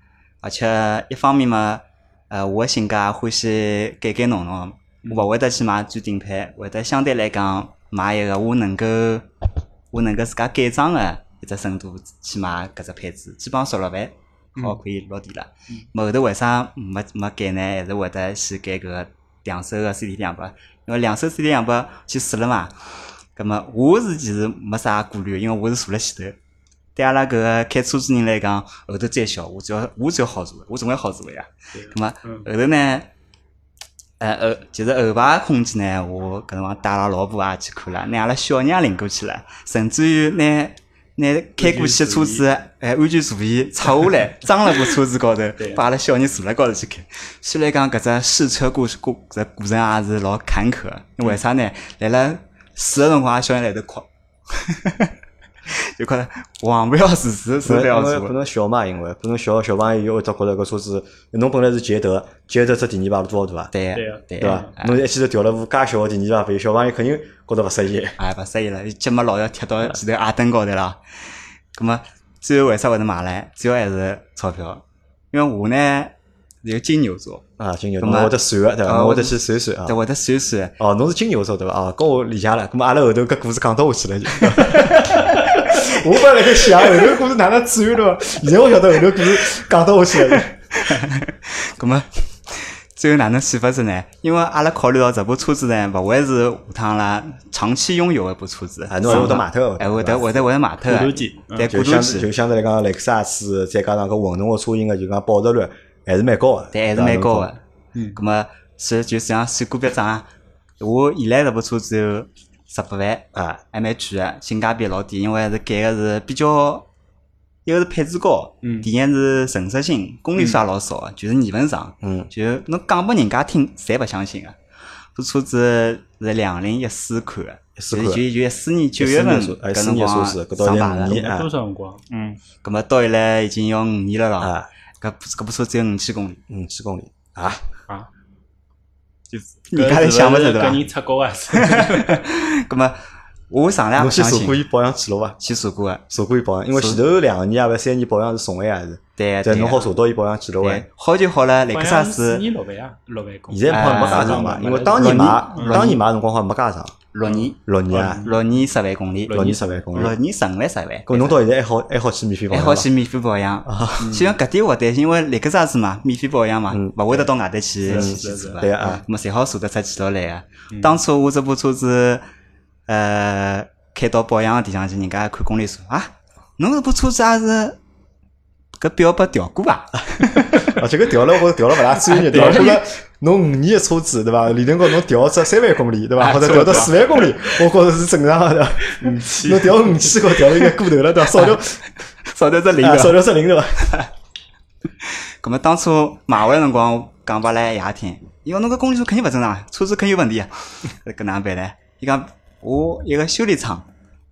C: 而且一方面嘛，呃，我个性格也欢喜改改弄弄，我勿会得去买最顶配，会得相对来讲买一个我能够我能够自家改装个一只深度去买搿只配置，基本上十六万好可以落地了。么后头为啥没没改呢？还是会得去改搿个两手个 CT 两百，因为两手 CT 两百去试了嘛。葛么我是其实没啥顾虑，因为我是坐辣前头。对阿拉搿个开车子人来讲，后头再小，我只要我只要好座，我总归好座呀。葛么后头呢，呃后就是后排空间呢，我搿辰光带阿拉老婆也去看了，拿阿拉小娘领过去了，甚至于拿拿开过去个车子，哎，安全座椅拆下来，装辣部车子高头，把阿拉小人坐辣高头去开。虽然讲搿只试车过过搿过程也是老坎坷的，因为啥呢？辣辣试个辰光，小人辣头哭。就觉着黄不要试试，手不要做。
A: 因为可能小嘛，因为可能小小朋友会得觉着搿车子，侬本来是捷德，捷德只第二排多少大啊？
C: 对
B: 对啊
C: 对
A: 对伐？侬一记头调了部介小个第二排，小朋友肯定觉着勿适意。
C: 哎，勿适意了，脚毛老要贴到前头矮凳高头了。葛么最后为啥会得买来？主要还是钞票，因为我呢是个金牛座，
A: 啊，金牛，
C: 座么
A: 侬会得算个对伐？
C: 啊
A: 侬会得去算算啊
C: 对。会得算算。
A: 哦，侬是金牛座对伐？哦，跟我理解了。咁么阿拉后头搿故事讲到下去了就。<laughs> 我本来在想后头故事哪能转对伐？现在我晓得后头故事讲到下去了。
C: 葛 <laughs> 么最后哪能算法子呢？因为阿拉考虑到这部车子呢，勿会是下趟啦长期拥有一部车子，
A: 啊侬还会得卖脱
C: 哎，会得会得会得卖脱的
B: 过渡期，嗯
C: 对，
A: 就相
C: 过渡期
A: 就。相对来讲，雷克萨斯再加上搿混动个车型个，就讲保值率还是蛮高个。
C: 对，还是蛮高
A: 个。
C: 个。嗯，咁么是就像算股票账啊，我现在这部车只有十八万，
A: 啊，
C: 还蛮贵个，性价比老低，因为是改个是比较，一个是配置高，
B: 嗯
C: 第二是成熟性，公里数也老少个，就是年份长，
A: 嗯，
C: 就侬讲拨人家听，侪勿相信个。这车子是两零一四款的，
A: 四款
C: 就就一四年九月份
A: 哎，
C: 搿辰光上牌的，
A: 现在五年啊
B: 多少辰光？嗯，
C: 葛么到现在已经要五年了咯。
A: 啊，
C: 搿部搿部车只有五千公里，
A: 五千公里。啊，
B: 啊，
C: 人家侪想勿着对伐
B: 搿？人出国啊，<laughs>
C: 葛么我上来也
A: 侬
C: 勿相信，
A: 去查过伊保养记录伐？
C: 去查过个，
A: 查过伊保养，因为前头两年啊，勿三年保养是送个呀，是，
C: 对
A: 但侬好查到伊保养记录哎。，
C: 好就好了。雷克萨
B: 好像四
C: 斯
B: 年六万啊，六万公里。
A: 现在好像没加长吧？
B: 哎
A: 因为当年买当年买辰光好像没加长，
C: 六年，
A: 六年啊，
C: 六年十万公里，
A: 六年十万公里。
C: 六年十五万十万。
A: 搿侬到现在还好还好去免费保养？
C: 还好去免费保养，其实搿点我担心，因为雷克萨斯嘛，免费保养嘛，勿会得到外头去去去做
A: 对啊
C: 咁么侪好查得出记录来啊。当初我这部车子，呃，开到保养个地方去，人家看公里数啊，侬这部车子也是搿表拨调过伐？
A: 而且搿调了，我调了勿大专业，<laughs> 对伐？觉着侬五年个车子，对伐？理论高侬调只三万公里，对伐？
C: 啊
A: 或者调到四万公里，我觉着是正常个，对伐？侬调五千高调了应该过头了，对伐？<laughs> 少掉
C: 少掉只零
A: 啊少
C: 个。
A: 掉只零，对伐？<laughs>
C: 咁么当初买回来辰光讲拨来爷听，伊讲侬搿公里数肯定勿正常，车子肯定有问题啊。搿哪能办呢？伊讲我一个修理厂，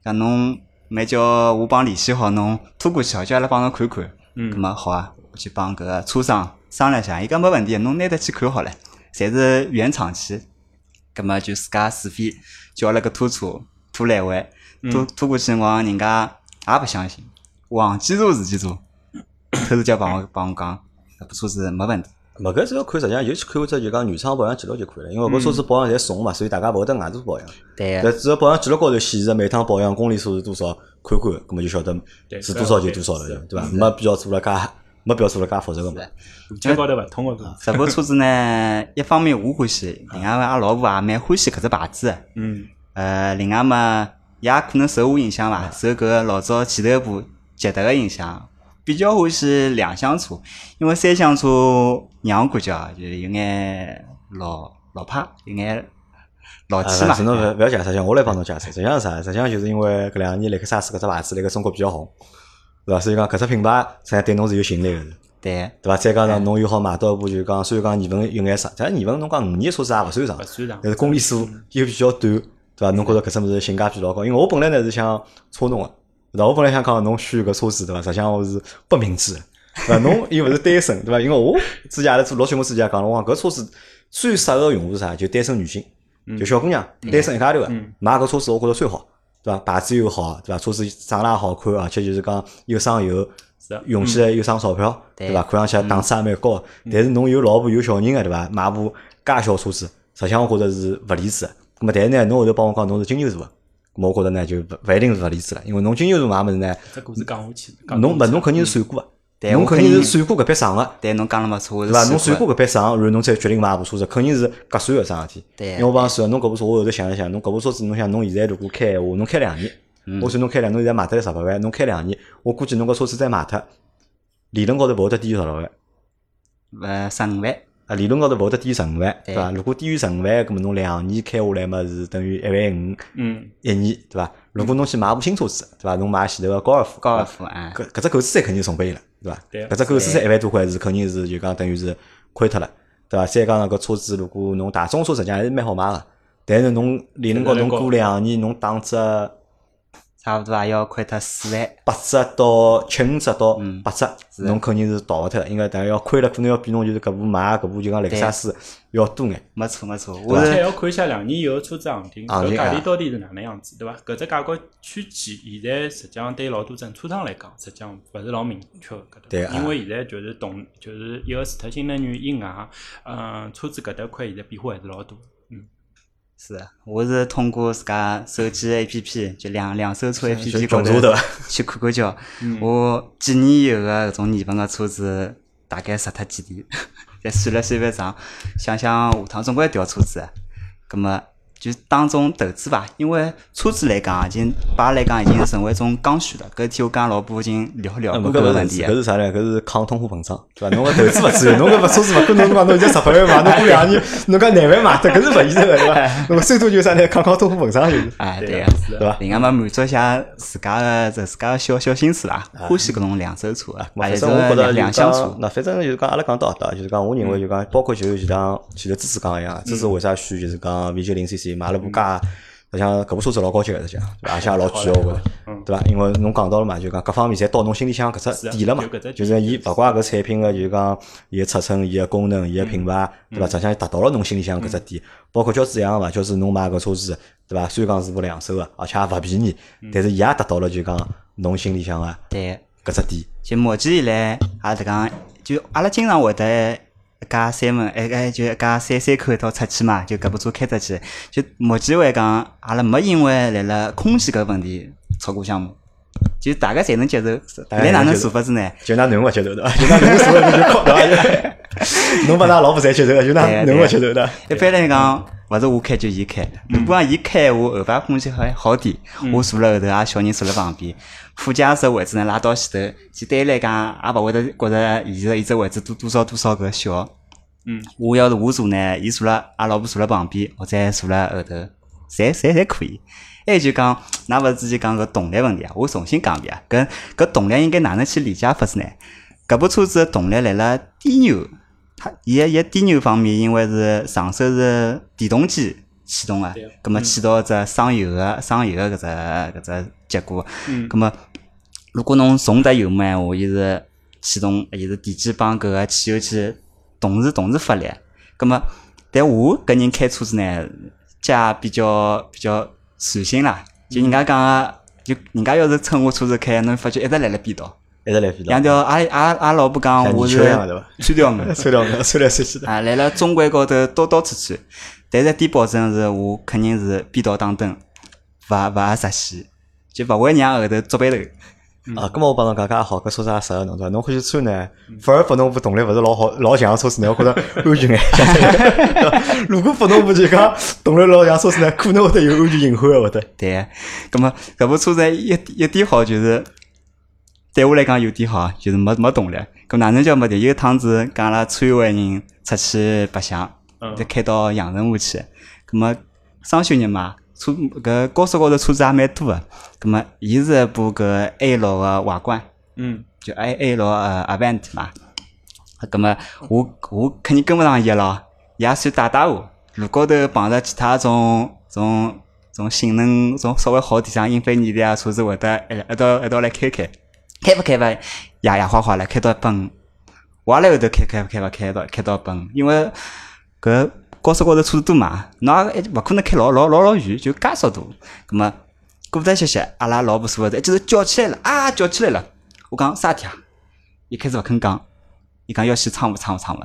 C: 讲侬蛮叫我帮联系好侬拖过去好，叫阿拉帮侬看看。
B: 嗯
C: 咁么好啊，我去帮搿个车商商量一下，伊讲没问题，侬拿得去看好了，侪是原厂漆。咁么就自家自费叫了个拖车拖来回，拖拖过去辰光，人家也勿相信，黄记住自己做，<coughs> 偷偷叫帮我帮我讲，搿部车子没问题。
A: 没搿主要看实际上就去看只就讲原厂保养记录就可以了，因为搿车子保养侪送嘛，所以大家勿会得外头保养。
C: 对
A: 但只要保养记录高头显示每趟保养公里数是多少，看看，搿么就晓得是多少就多少了，对伐？没必要做了介没必要做了介复杂个嘛。
B: 路径高头勿通个搿。
C: 这部车子呢，一方面我欢喜，另外阿拉老婆也蛮欢喜搿只牌子的。
B: 嗯，
C: 呃，另外嘛，也可能受我影响伐，受搿个老早前头部捷达个影响，比较欢喜两厢车，因为三厢车让我感觉啊，就是有眼老老派，有眼老气嘛
A: 啊，。是侬勿勿要解释，像我来帮侬解释。实际上是啥？实际上就是因为搿两年雷克萨斯搿只牌子辣盖中国比较红，对伐？所以讲搿只品牌实际上对侬是有吸引力个，
C: 对，
A: 对伐？再加上侬又好买到一部就是讲，虽然讲年份有眼长，但是年份侬讲五年车子也勿算长
B: 勿，算长
A: 但。是公里数又比较短，对伐？侬觉着搿只物事性价比老高？因为我本来呢是想车侬个，对伐？我本来想讲侬选搿车子，对伐？实际上我是不明智的，对伐？侬又勿是单身，对伐？因为我之前阿拉做录节目之前也讲了，我讲搿车子最适合用户是啥？就单身女性，就小姑娘，单身一家头个，买搿车子我觉着最好，对伐？牌子又好，对伐？车子长得也好看，而且就是讲又省油
B: 是，
A: 用起来又省钞票，
C: 对
A: 对伐？看上去档次也蛮高的，但是侬有老婆有小人个，对伐？买部介小车子，实际上我觉着是勿理智个。咁么，但是呢，侬后头帮我讲侬是金牛座个，我觉着呢就勿勿一定是勿理智了，因为侬金牛座买物事呢，
B: 这故事讲下去，
A: 侬勿侬肯定是算过个，
C: 对
A: 侬肯定
C: 我肯定
A: 是算过搿笔账个。
C: 对侬讲了没错，
A: 是伐？侬算
C: 过
A: 过搿笔账，然后侬再决定买部车子，肯定是合算个桩事体。
C: 对
A: 因为我帮侬说，侬搿部车我后头想了想，侬搿部车子，侬想侬现在如果开闲话，侬开两年，
C: 嗯
A: 我算侬开两，侬现在卖脱了十八万，侬开两年，我估计侬搿车子再卖脱，理论高头勿会得低于十六万。
C: 呃十五万，
A: 啊，理论高头勿会得低于十五万，对
C: 对
A: 伐？如果低于十五万，葛么侬两年开下来嘛是等于一万五
B: 嗯，
A: 一年，对伐？如果侬去买部新车子，对伐？侬买前头个高尔夫，
C: 高尔夫啊，
A: 搿搿只购置税肯定送拨伊了，对伐？
B: 对
A: 搿只购置税一万多块是肯定是就讲等于是亏脱了，对伐？再加上搿车子如果侬大众车实际上还是蛮好买个，但是侬理论高侬过两年侬打只
C: 差勿多也要亏脱四万。
A: 八折到七五折到
C: 嗯
A: 八折，侬肯定是逃勿脱的，应该大概要亏了，可能要比侬就是搿部买搿部就讲雷克萨斯要多眼。
C: 没错没错，我
B: 而且要看一下两年以后车子行情，搿价钿到底是哪能样子，对伐？搿只价格区间现在实际上对老多整车商来讲，实际上勿是老明确的搿搭。因为现在就是动，就是一个除脱新能源以外，嗯，车子搿搭块现在变化还是老多
C: 是的，我是通过自家手机 A P P，就两两手车 A P
A: 就
C: P 高头？去看看叫，<laughs> 我几年以后个搿种年份个车子大概值脱几钿？<laughs> 再算了算笔账，想想下趟总归要调车子的，葛么就是当中投资伐，因为车子来讲，已经把来讲已经成为一种刚需了。搿天我跟老婆已经聊聊过搿个问题
A: 搿。是啥呢？搿是抗通货膨胀，对伐？<laughs> 侬个投资勿至于，侬搿勿车子勿可能侬讲侬现在十八万买，侬过两年侬讲廿万买脱，搿是勿现实个，对伐？侬最多就是啥呢？抗抗通货膨胀就是，
C: 哎，
B: 对
C: 对个。
B: 个是的
A: 对伐？
C: 另外嘛，满足一下自家个自家个小小心思啦，欢喜搿种两手车，啊
A: 反正我觉着
C: 两厢车，。
A: 那反正就是讲阿拉讲到搿搭，就是讲我认为就讲，包括就是像前头芝芝讲个一样，芝芝为啥选就是讲 V 九零 CC 买了部介，实际上搿部车子老高级个，实际上，而 <laughs> 且也老贵个，我觉着，对伐？因为侬讲到了嘛，就讲各方面侪到侬心里向搿只点了嘛
B: 就
A: 是伊勿怪搿产品个，就是讲伊个尺寸、伊个功能、伊个品牌，对伐？实际上达到了侬心里向搿只点。包括交子一样个嘛，交子侬买搿车子，对伐？虽然讲是部两手个，而且也勿便宜，但是伊也达到了就讲侬心里向个
C: 对。
A: 搿只点。
C: 就目前以来，也是讲，就阿拉经常会得一家三门，哎哎，就一家三三口一道出去嘛，就搿部车开出去。就目前来讲，阿拉没因为来了空气搿问题吵过相骂，就大家侪能接受。哪能
A: 能接受
C: 做法子呢？
A: 就拿侬勿接受对伐？就拿侬所有就靠对伐？侬把㑚老婆侪接受个，就拿
C: 对
A: 侬勿接受的。
C: 一般来讲，勿是我开就伊开。如果讲伊开闲话，后排空气还好点，我坐辣后头，也小人坐辣旁边，副驾驶位置呢拉到前头，其实对伊来讲也勿会得觉着伊个伊只位置多多少多少搿小。
B: 嗯，
C: 我要是我坐呢，伊坐辣阿拉老婆坐辣旁边，或者坐辣后头，侪侪侪可以。还有就讲，㑚勿是之前讲搿动力问题啊？我重新讲一遍啊，搿搿动力应该哪能去理解法子呢？搿部车子的动力辣辣低扭，它伊个伊个低扭方面，因为是上手是电动机启动个
B: 对，
C: 葛末起到一只省油个省油个搿只搿只结果。
B: 嗯
C: 葛末如果侬重踏油门闲话，伊是启动，伊是电机帮搿个汽油机同时同时发力。葛末，但我搿人开车子呢，加比较比较随性啦。就人家讲个，就人家要是乘我车子开，侬发觉一直辣辣变道。
A: 一直来飞
C: 两条，阿阿阿老婆讲我是穿条鱼。
A: 穿条穿来穿去的。
C: 啊，来了中轨高头兜兜出去，但是点保证是我肯定是变道打灯，勿勿实现，就勿会让后头捉背头。
A: 啊，咁么我帮侬讲介好，搿车子也适合侬对伐？侬欢喜穿呢，反而拨侬部动力勿是老好老强个车子呢，我觉着安全眼。对 <laughs> 伐如果拨侬部就讲动力老强车子呢，可能会得有安全隐患个会得。
C: 对，葛么搿部车子一一点好就是，对我来讲有点好，就是没没动力。咁哪能叫没的？有一趟子跟阿拉村委会人出去白相，
B: 嗯
C: 再开到阳澄湖去。咁么双休日嘛，车搿高速高头车子也蛮多个。葛末伊是一部搿 A 六个外观。
B: 嗯，
C: 就 A A 六呃 Avent 嘛，葛末我我肯定跟勿上伊个咯，也算带带我。路高头碰着其他种种种性能种稍微好点，像英菲尼迪啊车子会得一一道一道来开开，开勿开勿呀呀哗哗来开到崩，我也来后头开开开勿开到开到崩，因为搿高速高头车子多嘛，侬也勿可能开老老老老远，就加速度，咁么过脱歇歇，阿拉老婆说的，一记头叫起来了啊，叫起来了。我讲啥体啊？一开始勿肯讲，伊讲要去窗户窗户窗户。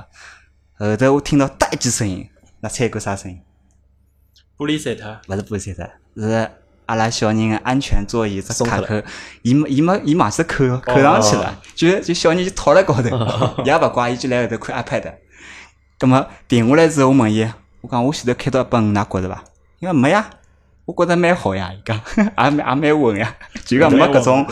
C: 后头我听到哒一记声音，那猜个啥声音？
B: 玻璃碎脱，
C: 勿是玻璃碎脱，是阿拉小人个安全座椅只卡扣，伊没伊没伊马上扣扣上去了，就就小人就躺辣高头，<laughs> 伊也勿怪，伊就来后头看 iPad。葛么停下来之后，我问伊，我讲我前头开到一百五，㑚觉着伐？伊讲没呀，我觉着蛮好呀，伊讲 <laughs> 也蛮也蛮稳呀，就讲没搿种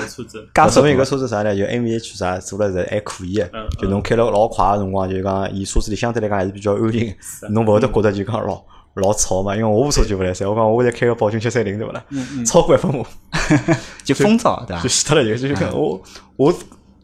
C: 加速度
A: 说明搿车子啥呢？就 MVH 啥做了是还可以就侬开了老快个辰光，就讲伊车子里相对来讲还是比较安静，侬勿会得觉着就讲老老吵嘛。因为我部车就勿来塞，我讲我现在开个宝骏七三零对勿啦？超过一分五 <laughs>
C: 就风噪对伐
A: 就？死脱了，就就讲我我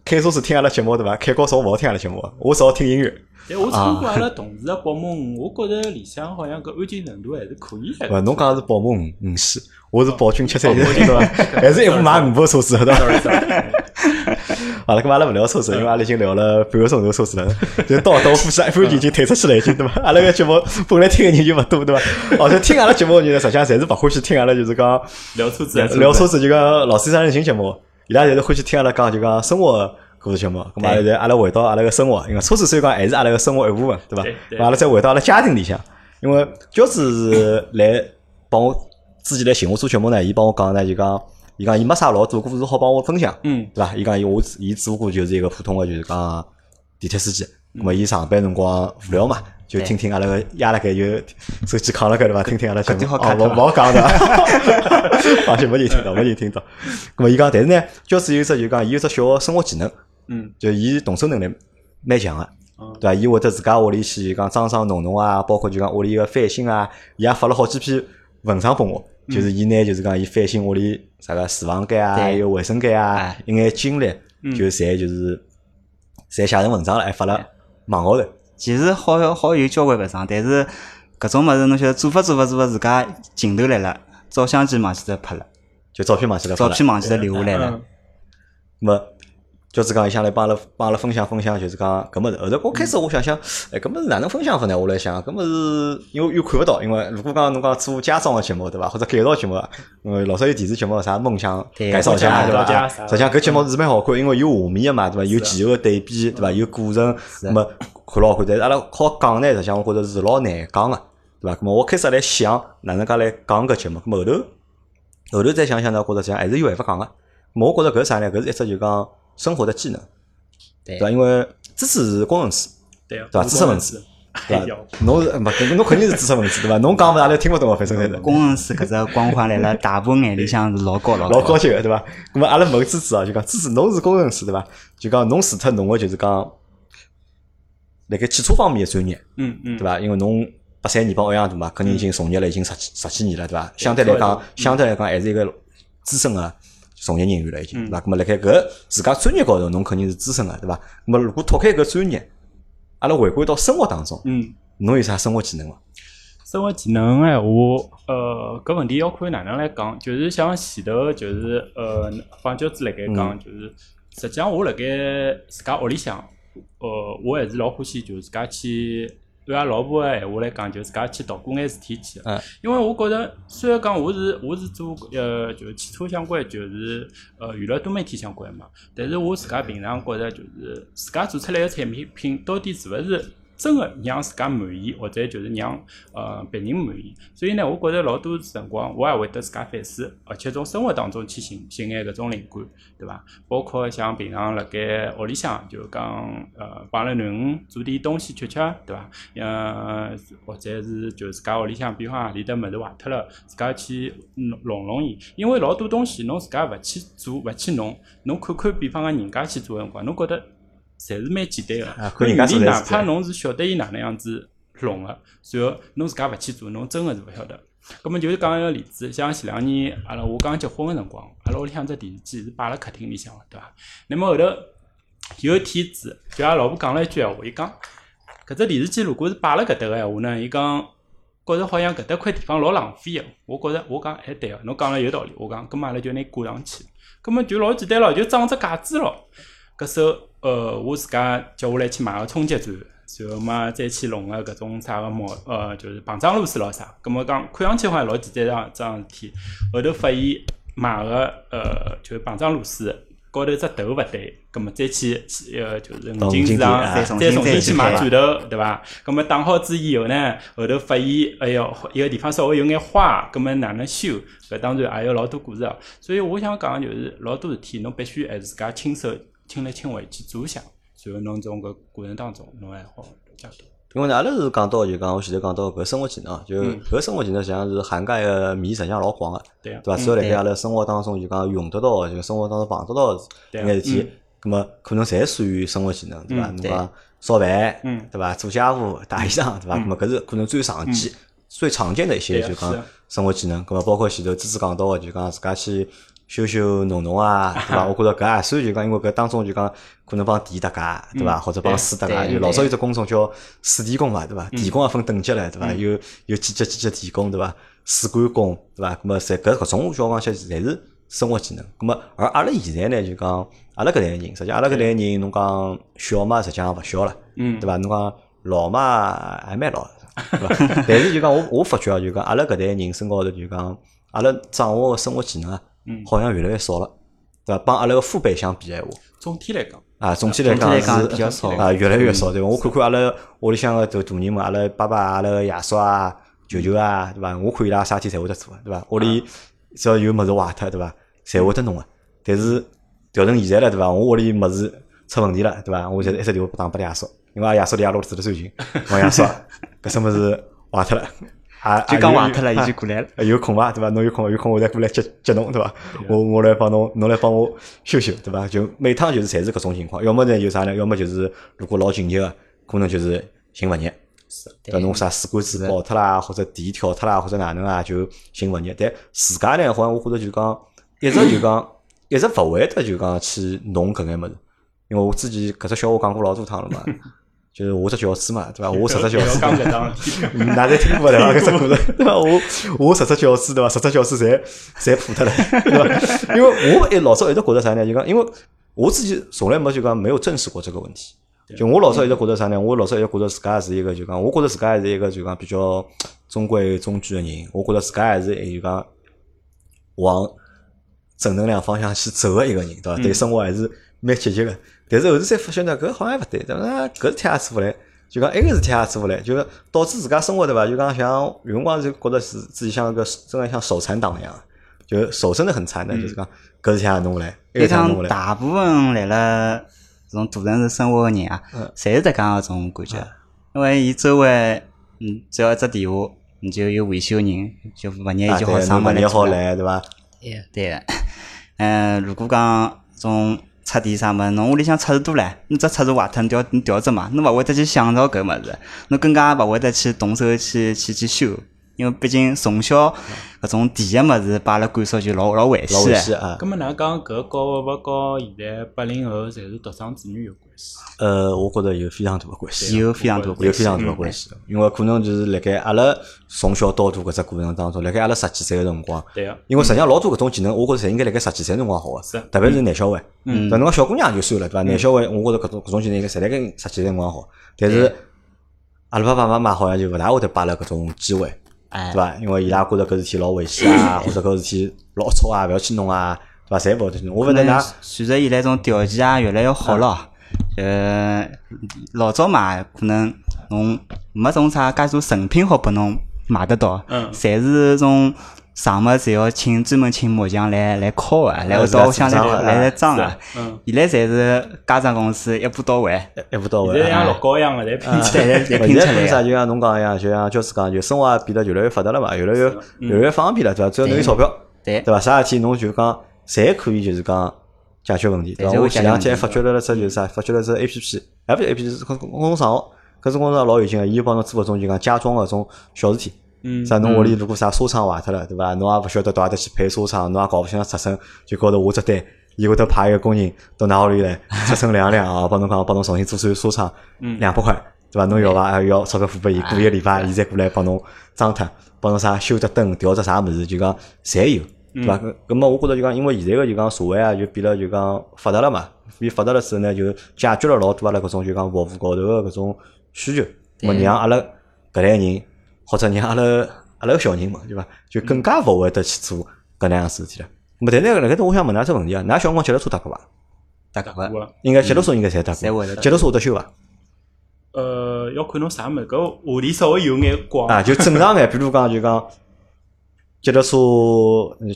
A: 开车子听阿拉节目对伐？开高速我勿好听阿拉节目，我只好听音乐。
B: 但我参过阿拉同事个宝马五，我觉着里向好像搿安静程度还是可以的。
A: 勿，侬讲的是宝马五五系，我是宝骏七三零对伐？还是一部买五部车子对伐？<laughs> 好了，咁阿拉勿聊车子，因为阿拉已经聊了半个钟头车子了，就到到呼吸一半已经退出去了，已经对伐？阿拉个节目本来听个人就勿多对伐？而且听阿拉节目个人呢，实际上侪是勿欢喜听阿拉就是讲
B: 聊车子，
A: 聊车子就讲老先生人行节目，伊拉侪是欢喜听阿拉讲就讲生活故事节目。咁阿拉现在阿拉回到阿拉个生活，因为车子虽然讲还是阿拉个生活一部分，对。伐阿拉再回到阿拉家庭里向，因为娇子是来帮我之前来寻我做节目呢，伊帮我讲呢就讲，伊讲伊没啥老做故事好帮我分享，
B: 嗯，
A: 对伐？伊讲伊我伊只不过就是一个普通个就是讲地铁司机，咁么伊上班辰光无聊嘛，就听听阿拉个压辣盖就手机扛辣盖对伐？听听阿拉节目，哦，
C: 搿就好看
A: 勿勿好讲的，<laughs> <laughs> 放心，没人听到，没人听到。咁么伊讲，但是呢，教师有一只就讲，伊有只小个生活技能，
B: 嗯。
A: 就伊动手能力蛮强个。
B: 嗯。
A: 对伐？伊会得自家屋里去讲装装弄弄啊，包括就讲屋里个翻新啊，伊也发了好几篇文章拨我，就是伊拿就是讲伊翻新屋里啥个厨房间啊，还有卫生间啊
C: 哎，
A: 一眼经历，就侪就是侪写成文章了，还发了网高头。
C: 其实好好有交关文章，但是搿种物事侬晓得做法做法做法，自家劲头来了，照相机忘记得拍了，
A: 就照片忘记得拍了，
C: 照片忘记得留下来了。
B: 嗯。
A: 么就是讲伊想来帮阿拉帮阿拉分享分享，就是讲搿么子。后头我开始我想想，哎，搿物事哪能分享法呢？我来想，搿物事因为又看勿到，因为如果讲侬讲做家装个节目对伐，或者改造节目，呃，老早有电视节目啥梦想改造家对伐？实际上搿节目是蛮好看，因为有画面个嘛对伐？有前后个对比对伐？有过程，那么看老好看。但是阿拉好讲呢，实际上我觉着是老难讲个对伐？咁么我开始来想哪能介来讲搿节目，后头后头再想想呢，觉着实际上还是有办法讲个。我觉着搿啥呢？搿是一只就讲生活的技能。
C: 对
A: 对伐？因为知识是工程师，
B: 对
A: 吧知识分子，对伐
B: 哎呦，？
A: 侬是勿搿侬肯定是知识分子对伐？侬讲勿阿拉听勿懂个，反正
C: 工程师搿只光环来了大部分眼里向是老高老
A: 老高级个对伐？咁么阿拉问芝芝啊，就讲芝芝侬是工程师对伐？就讲侬除脱侬个就是讲辣盖汽车方面个专业
B: 嗯嗯，
A: 对伐？因为侬八三年帮我一样大嘛，肯定已经从业了已经十几十几年了对伐？相对来讲，相对来讲还是一个资深个从业人员了已经对伐？咁么辣盖搿自家专业高头，侬肯定是资深个对伐？那么如果脱开搿专业，阿拉回归到生活当中，
B: 嗯。
A: 侬有啥生活技能伐？
B: 生活技能闲话，呃，搿问题要看哪能来讲。就是像前头，就是呃，帮教子辣盖讲，就是实际上我辣盖自家屋里向，呃，我还是老欢喜，就是自家去拉老婆个闲话来讲，就自家去捣鼓眼事体去。
A: 嗯
B: 因为我觉着，虽然讲我是我是做呃，就是汽车相关，就是呃娱乐多媒体相关嘛，但是我自家平常觉着，就是自家做出来个产品品到底是勿是真个让自家满意，或者就是让呃别人满意。所以呢，我觉着老多辰光我也会得自家反思，而且从生活当中去寻寻眼搿种灵感，对伐？包括像平常辣盖屋里向，就讲呃帮阿拉囡恩做点东西吃吃，对伐？呃，或者是就自家屋里向，比方何里搭物事坏脱了，自家去弄弄弄伊。因为老多东西侬自家勿去做，勿去弄，侬看看比方讲人家去做个辰光，侬觉得侪是蛮简单个。
A: 啊看人家做
B: 原理哪怕侬是晓得伊哪能样子弄个，随后侬自家勿去做，侬真个是勿晓得。葛么就是讲一个例子，像前两年阿拉我刚结婚个辰光，阿拉屋里向只电视机是摆辣客厅里向个，对伐？那么后头有一天子，就阿拉老婆讲了一句闲话，伊讲搿只电视机如果是摆辣搿搭个闲话呢，伊讲觉着好像搿搭块地方老浪费个。我觉着我讲还对个，侬讲了有道理。我讲，葛末阿拉就拿挂上去，葛末就老简单咯，就装只架子咯。搿时候呃，我自家叫下来去买个冲击钻，然后嘛再去弄个搿种啥个毛呃，就是膨胀螺丝咯啥。葛末讲看上去好像老简单桩桩事体，后头发现买个呃就是膨胀螺丝。高头只头勿对，葛末再去去呃就是
A: 到
B: 五金市场再
C: 再重新
B: 去买钻头，对伐？葛末打好之以后呢，后头发现，哎哟，一个地方稍微有眼花，葛末哪能修？搿当然也有老多故事哦。所以我想讲，就是老多事体，侬必须还是自家亲手亲力亲为去做一下，然后侬从搿过程当中，侬还好了解到。
A: 因为呢，阿拉是讲到就讲我前头讲到搿生活技能啊，就
B: 嗯
A: 搿生活技能实际上是涵盖个面实际上老广个，
B: 对
A: 伐？只要辣
C: 对
A: 盖阿拉生活当中就讲用得到的，就生活当中碰得到眼事体，咁么可能侪属于生活技能，对伐？侬讲烧饭，
B: 嗯
A: 对伐？做家务、打衣裳，对伐？咁么搿是可能最常见、最常见的一些就是讲
B: 啊
A: 生活技能。咁么包括前头芝芝讲到个，就讲自家去修修弄弄啊，<laughs> 对伐？我觉着搿也算就讲，因为搿当中就讲可能帮地搭界，对伐？或者帮水搭界，
C: 对
A: 就老早有只工种叫水电工嘛，对伐？
B: 嗯
A: 电工也分等级唻，对伐？有有几级几级电工，对伐？水管工，对伐？咾么侪搿搿种小讲些侪是生活技能。咾么而阿拉现在呢，就讲阿拉搿代人，实际上阿拉搿代人，侬讲小嘛，实际上勿小了，
B: 嗯
A: 对伐？侬讲老嘛，还蛮老，对伐？<laughs> 但是就讲我我发觉啊，就讲阿拉搿代人身高头就讲阿拉掌握个生活技能啊，
B: 嗯
A: 好像越来越少了，对伐？帮阿拉个父辈相比闲话。
B: 总体来讲，
A: 啊，总体来
C: 讲
A: 是
C: 比较少
A: 啊，越来越少，对伐？我看看阿拉屋里向个大大人们，阿拉爸爸、阿拉个爷叔啊、舅舅啊，对伐？我看伊拉啥体侪会得做，对伐？屋里只要有物事坏脱，对伐？侪会得弄个。但是调成现在了，对伐？我屋里物事出问题了，对伐？我就一直电话打拨爷叔，因为阿爷叔离阿拉屋里住得最近，我爷叔搿什么事坏脱了，啊，
C: 就讲
A: 啊
C: 坏脱了，
A: 有
C: 伊就过来了。
A: 啊有空伐？对伐？侬有空有空我再过来接接侬，对伐？我我来帮侬，侬来帮我修修，对伐？就每趟就是侪是搿种情况，要么呢就啥呢？要么就是如果老紧急个，可能就是寻物业。对伐？侬啥水管子爆脱啦，或者电跳脱啦，或者哪能啊，就寻物业。但自家呢，好像我觉着就讲，一直就讲，一直勿会得就讲去弄搿眼物事。因为我之前搿只笑话讲过老多趟了嘛，<laughs> 就是我只教师嘛，对伐？<laughs> 我十只教
B: 不要
A: 师，
B: 讲搿桩事体。
A: 嗯哪侪听过对伐？搿只故事对伐？我我十只教师对伐？十只教师侪侪破脱了，对伐？<laughs> 因为我一老早一直觉着啥呢？就讲，因为我自己从来没就讲没有正视过这个问题。就我老早一直觉着啥呢？我老早一直觉着自家是一个就讲，我觉着自家还是一个就讲比较中规中矩的人。我觉着自家还是就讲往正能量方向去走的一个人，对伐？对生活还是蛮积极个。但是后头才发现呢，搿好像勿对，对伐？搿事体也做勿来，就讲埃个事体也做勿来，就是导致自家生活对伐？就讲像有辰光就觉着是自己像个真的像手残党一样，就手真的很残的，就是讲搿事体也弄勿来，埃个弄勿来。
C: 讲大部分来了这种大城市生活个人啊
A: 嗯，
C: 侪是得讲搿种感觉，因为伊周围，嗯，只要一只电话，你就有维修人，就物业
A: 啊，
C: 就好
A: 对，
C: 上门来
A: 对伐？
C: 对对个，嗯，<laughs> 如果讲种插电啥物事，侬屋里向插头多了，侬只插头坏脱，侬调调只嘛，侬勿会得去想到搿物事，侬更加勿会得去动手去去去修，因为毕竟从小搿种第一物事把阿拉灌输就老老危险个。
A: 危险啊！
B: 咁么哪讲搿和勿和现在八零后侪是独生子女有关？
A: 呃，我觉着有非常大的关系。
C: 有非常大的关系
A: 有非常大的关系，因为可能就是辣盖阿拉从小到大搿只过程当中，辣盖阿拉十几岁个辰光，
B: 对个，
A: 因为实际上老多搿种技能，我觉着侪应该辣盖十几岁辰光好个，
B: 是
A: 特别是男小孩。
B: 嗯
A: 但侬讲小姑娘就算了，对伐？男小孩，我觉着搿种搿种技能应该侪辣盖十几岁辰光好，但是阿拉爸爸妈妈好像就勿大会得把阿拉搿种机会，
C: 哎
A: 对，伐？因为伊拉觉着搿事体老危险啊，<laughs> 或者搿事体老龌龊啊，勿要去弄啊，对伐？侪勿会得。我勿能拿
C: 随着现在种条件啊越来越好了，呃，老早嘛可能侬没种啥介多成品好拨侬买得到，
B: 嗯
C: 侪是种上么侪要请专门请木匠来来敲个，然后到屋里向来来来装个
B: 是啊。嗯，
C: 现在侪是家装公司一步到位，
A: 一步到位啊。
B: 现在像乐高一样个，侪拼起来。
C: 拼出来
A: 现在啥，
C: 个。
A: 就像侬讲一样，就像教师讲，就生活也变得越来越发达了嘛，越来越越来越方便了，对伐？只要侬有钞票，
C: 对
A: 对伐？啥事体侬就讲，侪可以就是讲解决问题，对伐？我前两天还发觉了了只就是啥，发觉了只 A P P，还不是 A P P，是公公众账号，搿种公众账号老有劲个，伊就帮侬做搿种就讲家装个种小事体。
B: 嗯
A: 啥？侬屋里如果啥纱窗坏脱了，对伐？侬也勿晓得到何搭去配纱窗，侬也搞勿清爽尺寸，就高头下只单，伊会得派一个工人到㑚屋里来，尺寸量量啊，帮侬讲帮侬重新做扇纱窗，两百块，对伐？侬要伐？还要钞票付拨伊，过一个礼拜，伊再过来帮侬装脱，帮侬啥修只灯，调只啥物事，就讲侪有，对伐？搿搿么我觉着就讲，因为现在个就讲社会啊，就变了就讲发达了嘛，变发达了之后呢，就解决了老多阿拉搿种就讲服务高头个搿种需求，咾么让阿拉搿类人。或者让阿拉阿拉个小人嘛，对伐？就更加勿会得去做搿能样事体了。咾么，但是辣盖头我想问㑚只问题啊，㑚小辰光脚踏车踏过伐？
C: 大哥，
B: 我
A: 应该脚踏车应该侪踏过脚踏车会得修伐？
B: 呃，要看侬啥物事，搿话题稍微有眼广。
A: 啊，就正常眼，比如讲就讲脚踏车，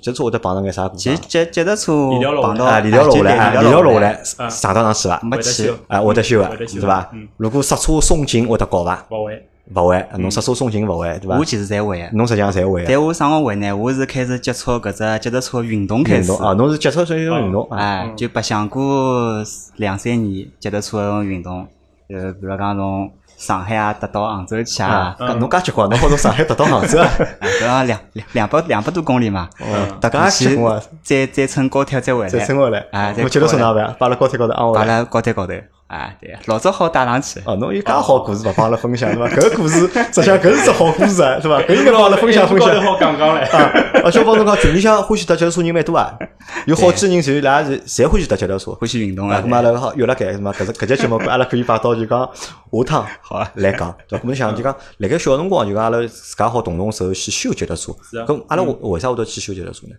A: 脚踏车会得碰着眼啥故障
C: 其实？脚脚踏车
B: 链条
C: 碰到
A: 啊，链条落下来，啊，链条落下来，
B: 啊
A: 上到上去伐？
C: 没去
B: 会得修，
A: 啊，会得修个，
B: 会得修
A: 对伐
B: 嗯？
A: 如果刹车松紧会得搞伐？
B: 勿会，
A: 勿会，侬刹车松紧勿会，对伐
C: 我？其实侪会个。
A: 侬实际上侪会的。
C: 但我啥辰光会呢？我是开始接触搿只脚踏车运动开始
A: 运动。啊，侬是脚踏车运动运动啊？
C: 就白相过两三年脚踏车个运动，呃，比如讲从上海啊达到杭州去啊，
A: 搿侬介结棍，侬好从上海达到杭州啊？<laughs>
C: 啊，搿样两两两百两百多公里嘛，
A: 哦，大家
C: 去！再再乘高铁再回来，
A: 再乘回来，
C: 啊，
A: 我脚踏车
C: 过来
A: 哪办？摆辣高铁高头。
C: 摆辣高铁高头，啊，对，老早好带上去，
A: 哦，侬有介好故事勿帮阿拉分享是伐？搿个故事，实际上搿是只好故事啊，是伐？搿应该让阿拉分享分享。
B: 好讲讲唻。
A: 啊，而且我帮侬讲，群里向欢喜踏脚踏车人蛮多啊，有好几个人就伊拉是侪欢喜踏脚踏车。
C: 欢喜运动
A: 啊，
C: 啊
A: 咁，嘛阿拉好约了盖，什么搿只搿节节目阿拉可以摆到就讲下趟
C: 好啊
A: 来讲，对伐？咁侬想就讲，辣盖小辰光就讲阿拉自家好动动手去修脚踏车，
B: 是啊
A: 咁阿拉为为啥会得去修脚踏车呢？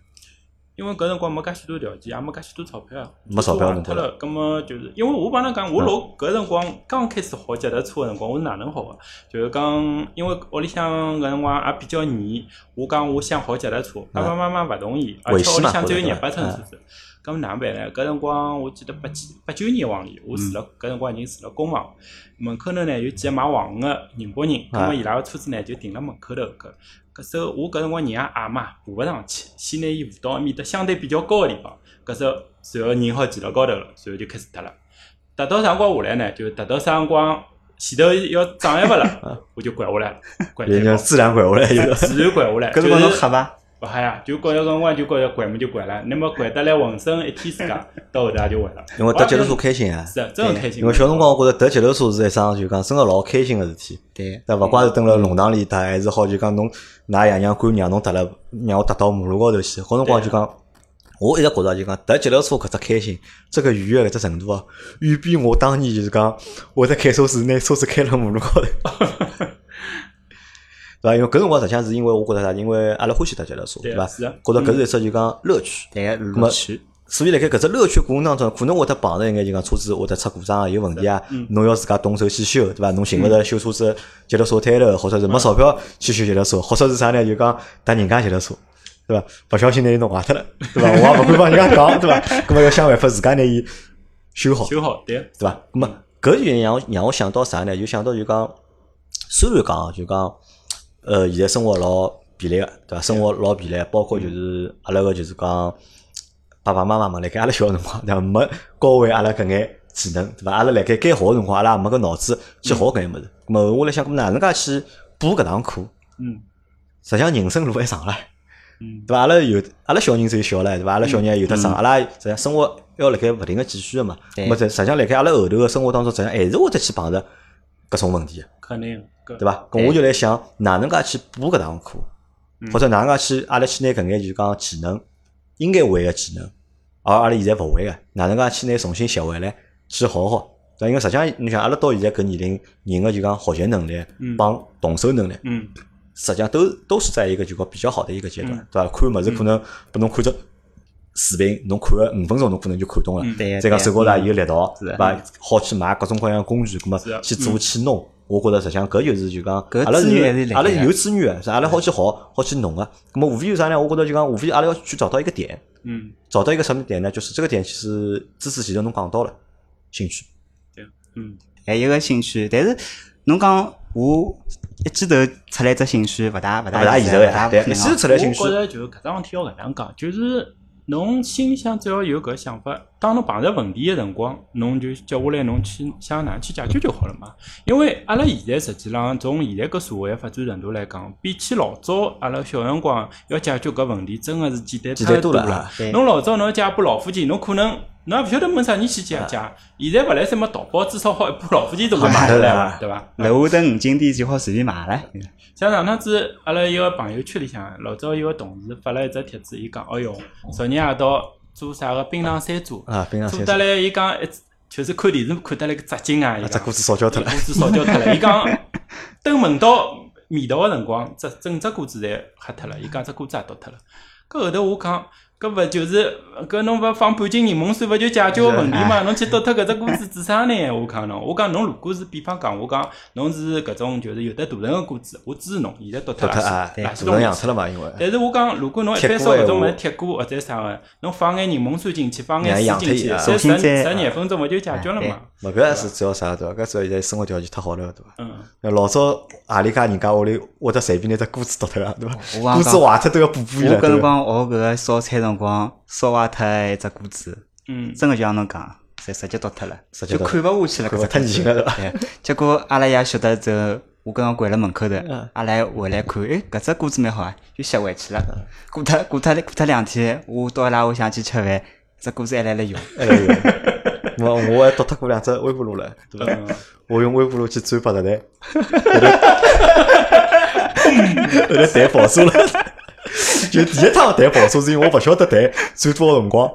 B: 因为搿辰光没介许多条件，也没介许多钞票，
A: 没钞票侬
B: 脱了。葛么就是因为我帮侬讲，我老搿辰光刚开始学脚踏车个辰光，我是哪能学个？就是讲，因为屋里向搿辰光也比较严，我讲我想学脚踏车，爸爸妈妈勿同意，而且屋里向只有廿八寸车子。咁么哪能办呢？搿辰光我记得八几八九年往里，我住了搿辰光已经住了公房，门口头呢有几个卖黄个宁波人，咁
A: 啊
B: 么伊拉个车子呢就停辣门口头搿。搿时候我搿辰光人也矮嘛，爬勿上去，先拿伊扶到埃面搭相对比较高个地方。搿时候，随后人好骑到高头了，随后就开始踏了。踏到啥辰光下来呢？就踏到啥辰光前头要障碍物了，我就拐下来了，拐
A: 人
B: 太高，
A: 家自然拐下来。
B: 自然拐下来。<laughs>
C: 搿辰光侬
B: 就是
C: 吓伐？
B: 勿吓呀，就觉着搿辰光就觉着拐么就拐了，那么拐得来浑身一天自家，到后头也就会了。
A: 因为踏脚踏车开心啊，
B: 是啊，真很开心。
A: 因为小辰光我觉着踏脚踏车是一桩就讲真个老开心个事体。
C: 对，
A: 但，勿怪是蹲辣弄堂里踏，还是好就讲侬㑚爷娘管让侬踏了，让我踏到马路高头去。好辰光就讲，我一直觉着就讲踏脚踏车搿只开心，这个愉悦搿只程度啊，远比我当年就是讲我在开车时拿车子开辣马路高头。<laughs> 对伐？因为搿辰光实际上是因为我觉着啥？因为阿拉欢喜踏脚踏车，对伐？
B: 是啊
A: 觉着搿是一只就讲乐趣。
C: 对，
A: 么
C: 乐趣。
A: 所以辣盖搿只乐趣过程当中，可能会得碰着一眼就讲车子会得出故障啊，有问题啊，侬要自家动手去修，对伐？侬寻勿着修车子脚踏车摊头，或者是没钞票去修脚踏车，或者是啥呢？就讲搭人家脚踏车，对伐？勿小心拿伊弄坏脱了，对伐？我也勿敢帮人家讲，对伐？搿么要想办法自家拿伊修好，
B: 修好，对，
A: 对伐？咁么搿就让我让我想到啥呢？就想到就讲，虽然讲就讲，呃，现在生活老便利个，对伐？生活老便利，包括就是阿拉个就是讲爸爸妈妈嘛，辣盖阿拉小个辰光，对伐？没教会阿拉搿眼技能，对伐？阿拉辣盖该学个辰光，阿拉也没搿脑子去学搿眼物事。咁么我辣想，咁哪能介去补搿堂课？
B: 嗯
A: 实际上人生路还长唻。
B: 嗯
A: 对伐？阿拉有阿拉小人只有小唻，对伐？阿拉小人还有得长，阿拉实际上生活要辣盖勿停个继续个嘛。
C: 对
A: 咁么实实际上辣盖阿拉后头个生活当中，实际上还是会得去碰着搿种问题个，
B: 肯定，搿
A: 对伐？咁我就来想，哪能介去补搿堂课，
B: 嗯。
A: 或者哪能介去阿拉去拿搿眼就讲技能应该会个技能，而阿拉现在勿会个，哪能介去拿重新学回来去好好？对，因为实际上你想，阿拉到现在搿年龄，人个就讲学习能力
B: 嗯。
A: 帮动手能力，
B: 嗯。
A: 实际上都都是在一个就讲比较好的一个阶段，
B: 嗯。
A: 对伐？看物事可能拨侬看着视频，侬看个五分钟，侬可能就看懂了。再讲手高头也有力道，对伐？好去买各种各样的工具，咁么
B: 是
A: 去做去弄。我觉着实际上搿就是就讲，
C: 搿
A: 阿拉
C: 是
A: 阿拉有资源个，是阿拉好去学，好去弄个。咁么无非有啥呢？我觉着就讲，无非阿拉要去找到一个点，
B: 嗯
A: 找到一个什么点呢？就是这个点其实知识前头侬讲到了，兴趣。
B: 对，嗯
C: 还有个兴趣，但是侬讲我一记头出来只兴趣，勿大勿大
A: 勿大
C: 现实勿大可能啊
A: 一记头出来兴趣
B: 我觉着就搿桩事体要搿能讲，就是侬心里向只要有搿想法，当侬碰着问题个辰光，侬就接下来侬去想哪能去解决就好了嘛。因为阿拉现在实际上从现在搿社会个发展程度来讲，比起老早阿拉小辰光要解决搿问题，真个是简单太多了侬老早侬要解把老夫妻，侬可能侬也勿晓得问啥人去解解。现在勿来三么淘宝，至少好一把老虎钳都会买得来？对伐？
C: 楼下头五金店就好随便买了。
B: 像上趟子，阿拉一个朋友圈里向，老早一个同事发了一只帖子，伊讲，哦哟，昨日夜到做啥个槟榔山猪，
A: 啊，冰箱先生，
B: 做得来，伊讲一就是看电视看得来个扎劲啊，伊讲，
A: 啊只锅子烧焦脱了
B: 锅子烧焦脱了，伊讲 <laughs> 等闻到味道个辰光，整整只锅子侪黑脱了，伊讲只锅子也倒脱了。搿后头我讲，搿勿就是搿侬勿放半斤柠檬水勿就解决个问题嘛？侬去倒脱搿只锅子做啥呢？我讲侬，我讲侬如果是比方讲，我讲侬是搿种就是有得大成个锅子，我支持侬，现在倒脱
A: 脱脱啊，
B: 垃圾垃圾桶
A: 养脱了嘛，因为。
B: 但是我讲，如果侬一般烧搿种物事铁锅或者啥个，侬放眼柠檬水进去，放眼水进去，
A: 脱伊啊
B: 十十廿分钟勿就解决了嘛？
A: 勿搿也是主要啥对伐？搿主要现在生活条件太好了对伐？
B: 嗯，
A: 那老早何里家人家屋里会得随便拿只锅子倒脱了对伐？
C: 我
A: 锅子坏脱都要补补伊了。
C: 我搿辰光学搿个烧菜辰光，烧坏脱一只锅子，
B: 嗯，
C: 真个就像侬讲，直直接倒脱了，就看勿下去了，搿只
A: 太热了对伐？
C: 结果阿拉爷晓得之后，我刚刚掼辣门口头，阿拉回来看，诶，搿只锅子蛮好啊，就拾回去了。过脱过脱过脱两天，我到伊拉屋里向去吃饭，只锅子还辣辣用。
A: 哎呦，我我还倒脱过两只微波炉了，对伐？我用微波炉去转八十台，后来台爆炸了。<laughs> 就第一趟谈跑车是因为我勿晓得谈最多少辰光，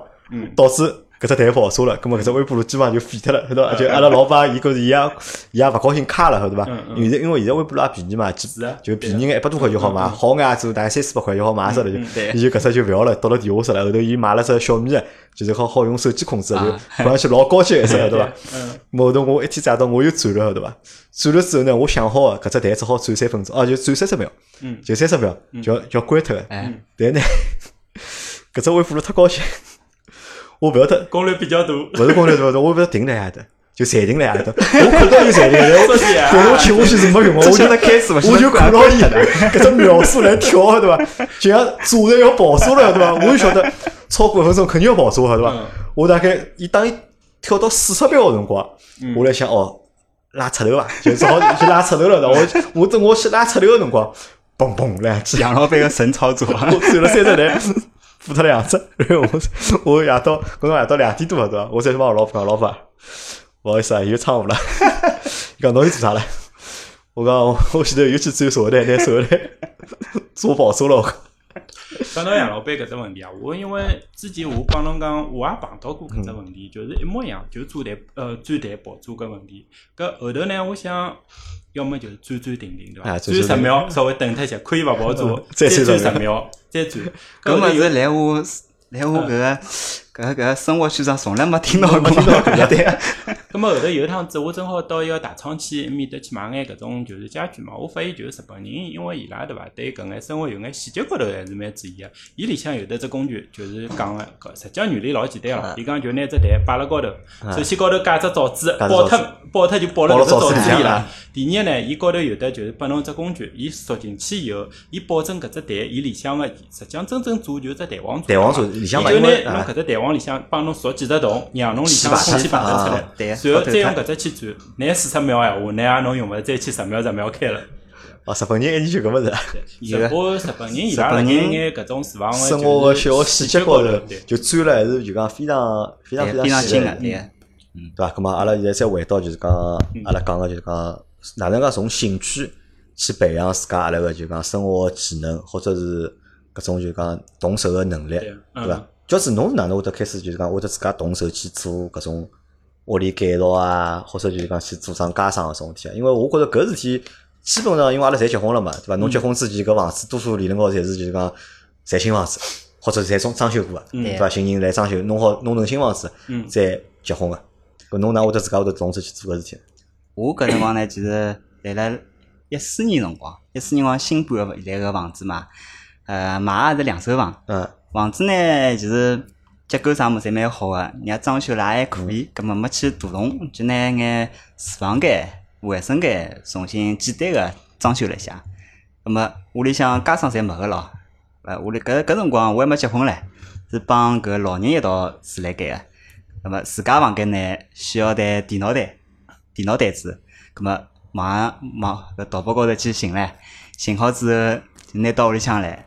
A: 导致搿只台爆炸了。葛末搿只微波炉基本上就废脱了，晓得伐？就阿拉老爸伊觉着伊也伊也勿高兴卡了，晓得伐？现在因为现在微波炉也便宜嘛，几就便宜眼一百多块就好买，好眼也只大概三四百块就好买着了就。伊就搿只就勿要了，到了地下室了。后头伊买了只小米的，就是好好用手机控制的，就
C: 啊
A: 看上去老高级个一只，晓得伐？
B: 嗯，
A: 后头我一天早到我又转了，晓得伐？转了之后呢，我想好个搿只台只好转三分钟，哦，就转三十秒，
B: 嗯
A: 就三十秒就要就要关脱个。
C: 哎，
A: 但呢，<laughs> 搿只微波炉太高兴，我勿晓得，
B: 攻略比较大。
A: 勿是攻略多，我勿晓得停辣埃搭，就暂停辣埃搭。<laughs> 我看到就暂停，但我我吃下去是没用的，<laughs> 我就
C: 晓得开始勿晓得
A: 我就看到伊搿只秒数来跳，对伐？就像车站要爆车了，对伐？我就晓得超过一分钟肯定要爆车了，对伐
B: 嗯？
A: 我大概伊当伊跳到四十秒个辰光，
B: 嗯
A: 我来想哦，拉出头伐？就只好去拉出头了？我我等我去拉出头个辰光，嘣嘣两记，
C: 杨老板个神操作，<laughs>
A: 我转了三十台，付脱两只，然 <laughs> 后我我夜到搿辰夜到两点多了对伐？我再去帮我老婆讲，老婆，勿好意思啊，又闯祸了。伊讲侬又做啥了？我讲我我前头又去转手台，拿手台做爆车了。讲
B: 到杨老板搿只问题啊，我因为之前我帮侬讲，我也碰到过搿只问题，就是一模一样，就做台呃做台爆珠搿问题。搿后头呢，我想要么就是转转停停，对伐？
A: 啊转
B: 转十秒稍微等脱一下，可以勿爆珠
A: 嗯，再
B: 再转
A: 转十
B: 十秒，<laughs> 再转。
C: 搿么是来我来我搿个搿个搿个生活圈上从来没听到过，没听到过对啊。<laughs>
B: 咁么后头有一趟子，我正好到一个大仓去面搭去买眼搿种就是家具嘛，我发现就是日本人，因为伊拉对伐，对搿眼生活有眼细节高头还是蛮注意个。伊里向有的只工具，就是讲个搿实际上原理老简单
A: 啊
B: 咯。伊讲就拿只台摆辣高头，首先高头加只罩子，
A: 架只罩子
B: 爆脱爆脱就爆辣搿只罩
A: 子
B: 子里啦。第二呢，伊高头有得就是拨侬只工具，伊缩进去以后，伊保证搿只台伊里向个实际上真正做就是只弹簧
A: 弹簧
B: 做
A: 座里向
B: 伊就
A: 嘛因为啊
B: 拿侬搿只弹簧里向帮侬锁几只洞，让侬里向
A: 排
B: 空气排得出来然后再用搿只去转，拿四十秒闲话，乃也侬用勿着再去十秒十秒开了。
A: 哦，日本人研究搿物事，
C: 有
B: 日本日本人伊拉辣盖
C: 日本人
B: 眼搿种厨房
A: 生活个小细节高头，就钻了还是就讲非常非常
C: 非常
A: 细的
C: 精个，对个。
A: 对伐？咁么阿拉现在再回到就是讲，阿拉讲个就是讲，哪能介从兴趣去培养自家阿拉个就讲生活技能，或者是搿种就讲动手个能力，
B: 对嗯
A: 对伐？教子侬是哪能会得开始就是讲会得自家动手去做搿种屋里改造啊，或者就是讲去做上家商搿种事体啊？因为我觉着搿事体基本上因为阿拉侪结婚了嘛，对伐？侬结婚之前搿房子多数理论高头侪是就是讲侪新房子，或者侪装装修过个，对伐？新人来装修，弄好弄成新房子
B: 嗯
A: 再结婚个。搿侬哪会得自家会得动手去做搿事体？
C: 我搿辰光呢，其实来了一四年辰光，一四年辰光新搬个现在个房子嘛，呃，买也是两手房，
A: 嗯，
C: 房子呢其实结构啥物事侪蛮好个，人家装修了也还可以，葛末没去大动，就拿眼厨房间、卫生间重新简单个装修了一下。葛末屋里向家装侪没个咯，呃，屋里搿搿辰光我还没结婚唻，是帮搿老人一道住辣盖个。葛末自家房间呢需要台电脑台，电脑台子，葛末网上网搿淘宝高头去寻唻，寻好之后就拿到屋里向来。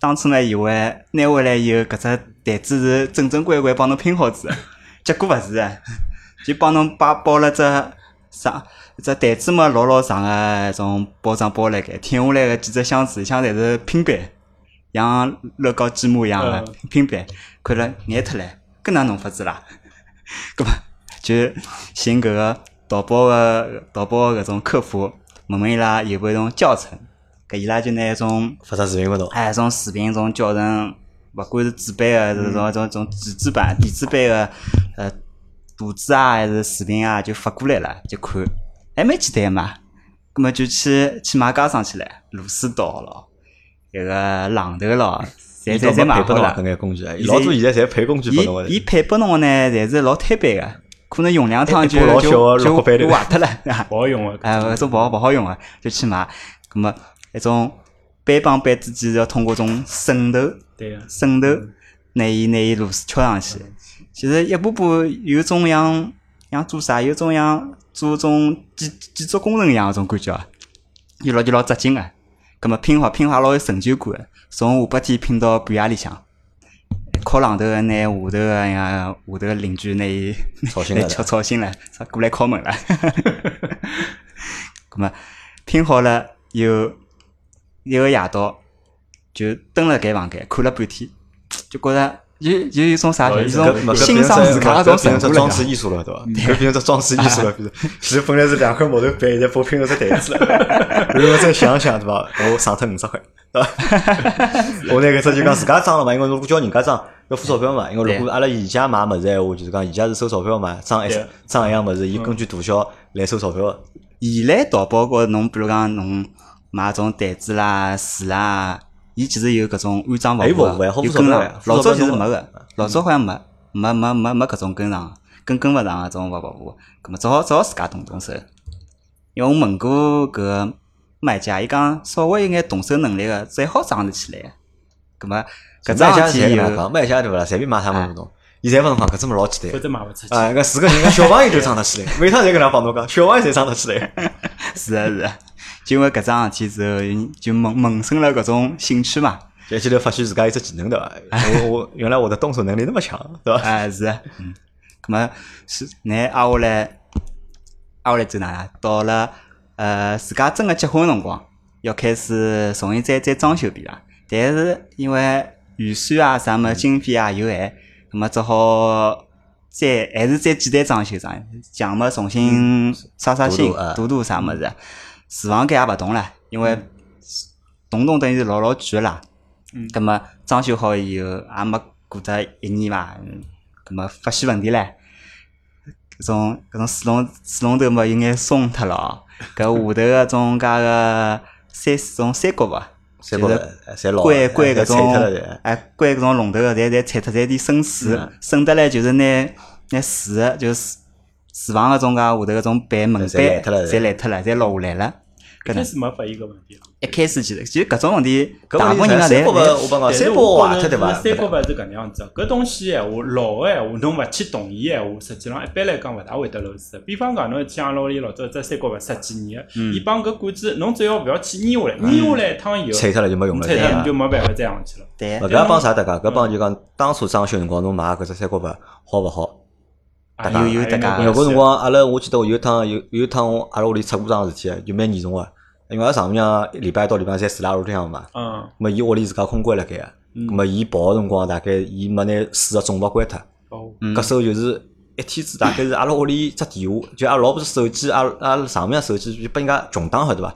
C: 当初呢以为拿回来以后搿只台子是正正规规帮侬拼好子的，<laughs> 结果勿是的，<laughs> 就帮侬摆包了只啥，只台子嘛老老长个种包装包辣盖，挺下来个几只箱子里向侪是拼板，像乐高积木一样个
B: 嗯
C: 拼板，看了眼脱唻，搿哪弄法子啦？<laughs> 搿么就寻搿个淘宝个淘宝个搿种客服，问问伊拉有没有种教程，搿伊拉就拿一种
A: 发只视频拨侬，
C: 哎，种视频、种教程，勿管是纸版个，是种种种纸质版、电子版个，呃，图纸啊，还是视频啊，就发过来了，就看，还蛮简单嘛。葛么就去去买家装去了，螺丝刀咯，迭个榔头咯，侪侪侪买好了
A: 配拨侬搿。眼工具啊，伊老多现在侪配工具拨侬个
C: 伊。配拨侬个呢，侪是老摊板个，可能用两趟就
A: 老小
C: 就就坏脱了。<laughs>
B: 勿好用个。<laughs>
C: 哎，搿种勿好勿好用个，就去买。葛么一种板帮板之间要通过种渗透，
B: 对，
C: 渗透，拿伊拿伊螺丝敲上去。其实一步步有种像像做啥，有种像做种建建筑工程一样个种感觉啊，就老就老扎劲个。葛么拼好拼好老有成就感个，从下半天拼到半夜里向。敲榔头个拿下头个呀，下头个邻居拿伊来
A: 吵醒了
C: 吵吵醒了，<laughs> 啥过来敲门了。<laughs> 咁么拼好了有一个夜到，就蹲辣该房间看了半天，<tsk> 就觉着就就有种啥，有一种欣赏自家个种成果
A: 搿变成装饰
C: 了。
A: 艺术了，对伐？搿变成只装饰艺术了，<laughs> 变成。其实本来是两块木头板，<laughs> 现在拨拼成只台子了。然后再想想，对伐？我省脱五十块，对伐？我拿搿只就讲自家装了嘛，因为如果叫人家装要付钞票嘛。因为如果阿拉宜家买物事闲话，就是讲宜家是收钞票嘛，装一
B: 对
A: 装一样物事，伊根据大小来收钞票个。
C: 现来淘宝高头，侬比如讲侬买种台子啦、树啦，伊其实有搿种安装服
A: 有
C: 务个，
A: 服务还好付
C: 有跟上老早其实没个，老早好像没。没没没没搿种跟上跟跟勿上搿种服务，搿么只好只好自家动动手。因为我问过搿个卖家，伊讲稍微有眼动手能力个，最好装得起来。葛末搿
A: 卖家
C: 桩事体有
A: 侪搿能讲，卖家对勿啦？随便买他们种，伊侪勿能讲搿只物事老简单。
B: 否则卖勿出去。
A: 啊，搿四个人，搿小朋友就装得起来，每趟侪搿能帮侬讲，小朋友侪装得起来。<laughs>
C: 是个是个，就因为搿桩事体之后，就萌萌生了搿种兴趣嘛。
A: 就一记头发现自家有只技能对伐？<laughs> 我我原来我的动手能力那么强，对伐？
C: 哎，是的，嗯，咁么是，乃挨下来，挨下来走哪能？到了呃自家真个结婚辰光，要开始重新再再装修一遍啦。但是因为预算啊啥么经费啊有限，咁么只好再还是再简单装修装修，墙么重新刷刷新
A: 涂涂
C: 啥么子。厨房间也勿动了，因为动动等于是老老贵个啦。
B: 嗯。
C: 咁么装修好以后，也没过得一年伐，嗯咁么发现问题唻。搿种搿种水龙水龙头嘛有眼松脱了。哦，搿下头个种介个三种三角伐，就是关关搿种
A: 侪，
C: 哎关搿种龙头个，侪侪拆脱，侪有点渗水
A: 嗯，
C: 渗得来就是拿拿水就是厨房个种介下头搿种板门
A: 侪烂
C: 板
A: 脱了
C: 侪烂脱了，侪落下来了。
B: 开始没发现搿问题了。
C: 一开始其实其实搿种问题，
A: 搿
C: 大部分人家侪侪
A: 我帮讲，
B: 但是
A: 三角
B: 我觉着
A: 坏脱对伐？
B: 是三角板是搿能样子的，搿东西闲话老个闲话，侬勿去动伊闲话，实际上一般来讲勿大会得漏水的。比方讲，侬像阿拉屋里老早只三角板十几年个，伊帮搿管子，侬只要勿要去捏下来，捏下来一趟以后，
A: 拆脱了就没用了，
B: 拆脱你就没办法再上去了。
C: 对
A: 勿，搿也帮啥搭界？搿帮就讲当初装修辰光侬买搿只三角板好勿好？
B: 啊
C: 有有
B: 有
C: 得讲
A: 有个辰光，阿拉我记得我有一趟有有一趟我阿拉屋里出过桩事体，就蛮严重个。因为阿拉丈母娘礼拜一到礼拜三住辣阿拉屋里向嘛，
B: 嗯
A: 咁么伊屋里自家空关辣盖个，咁么伊跑个辰光大概伊没拿水个总阀关脱，
B: 哦，
A: 搿时候就是一天子大概是阿拉屋里只电话，就阿拉老婆手机，阿拉阿拉丈母娘手机就拨人家穷打晓得伐？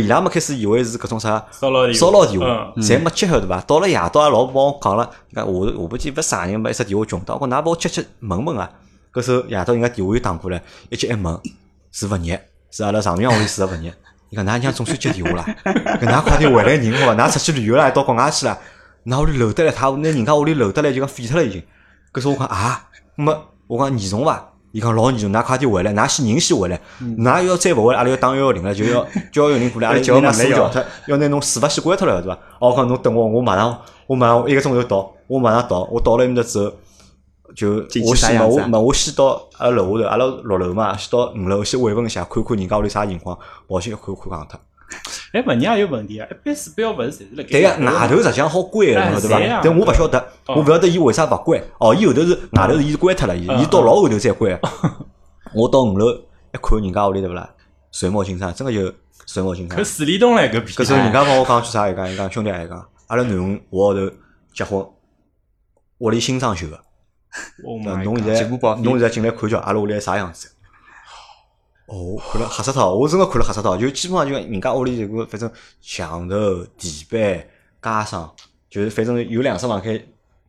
A: 伊拉么开始以为是搿种啥
B: 骚扰电话
A: 骚扰电话，
B: 嗯
A: 侪没接晓得伐？到了夜到，阿拉老婆帮我讲了，讲下下半天勿啥人没一只电话穷打，我讲㑚帮我接接问问啊。搿时候夜到人家电话又打过来，一接一问是物业，是阿拉丈母娘屋里住个物业。伊讲㑚娘总算接电话啦，搿㑚快点回来人好伐？㑚出去旅游啦，到国外去啦，㑚屋里漏得来，他拿人家屋里漏得来就讲废脱了已经。搿时候我讲啊，那么我讲严重伐？伊讲老严重，㑚快点回来，㑚先人先回来，㑚要再勿回来，阿拉要打幺幺零了，就要叫幺幺零过来，阿拉
C: 叫
A: 叫拿水叫脱，要拿侬水阀先关脱了，对伐？哦，我讲侬等我，我马上，我马上一个钟头到，我马上到，我到了埃面搭之后，就我先嘛，我嘛我先到阿拉楼下头，阿拉六楼嘛，先到五楼先慰问一下，看看人家屋里啥情况，跑去一看看讲脱。
B: 哎，物业也有问题啊！一般指标勿是侪是辣盖
A: 对个，
B: 外头
A: 实际上好关个，
B: 哎
A: 侬晓得伐？但我勿晓得，
B: 哦
A: 我勿晓得伊为啥勿关。哦，伊后头是外头是伊是关脱了，伊
B: 嗯
A: 伊到老后头再关。我到五楼一看人家屋里对勿啦，水墨金山，真个就水墨金山
B: 可。水帘洞唻搿
A: 搿
B: 边。
A: 时候人家帮我讲句啥？伊讲伊讲兄弟，伊讲阿拉囡恩下号头结婚，屋里新装修个。<laughs>
B: Oh
A: 那侬现在侬现在进来看叫阿拉屋里啥样子？哦，看了吓死脱！我真个看了吓死脱！就基本上就人家屋里这个，反正墙头、地板、加上，就是反正有两室房间，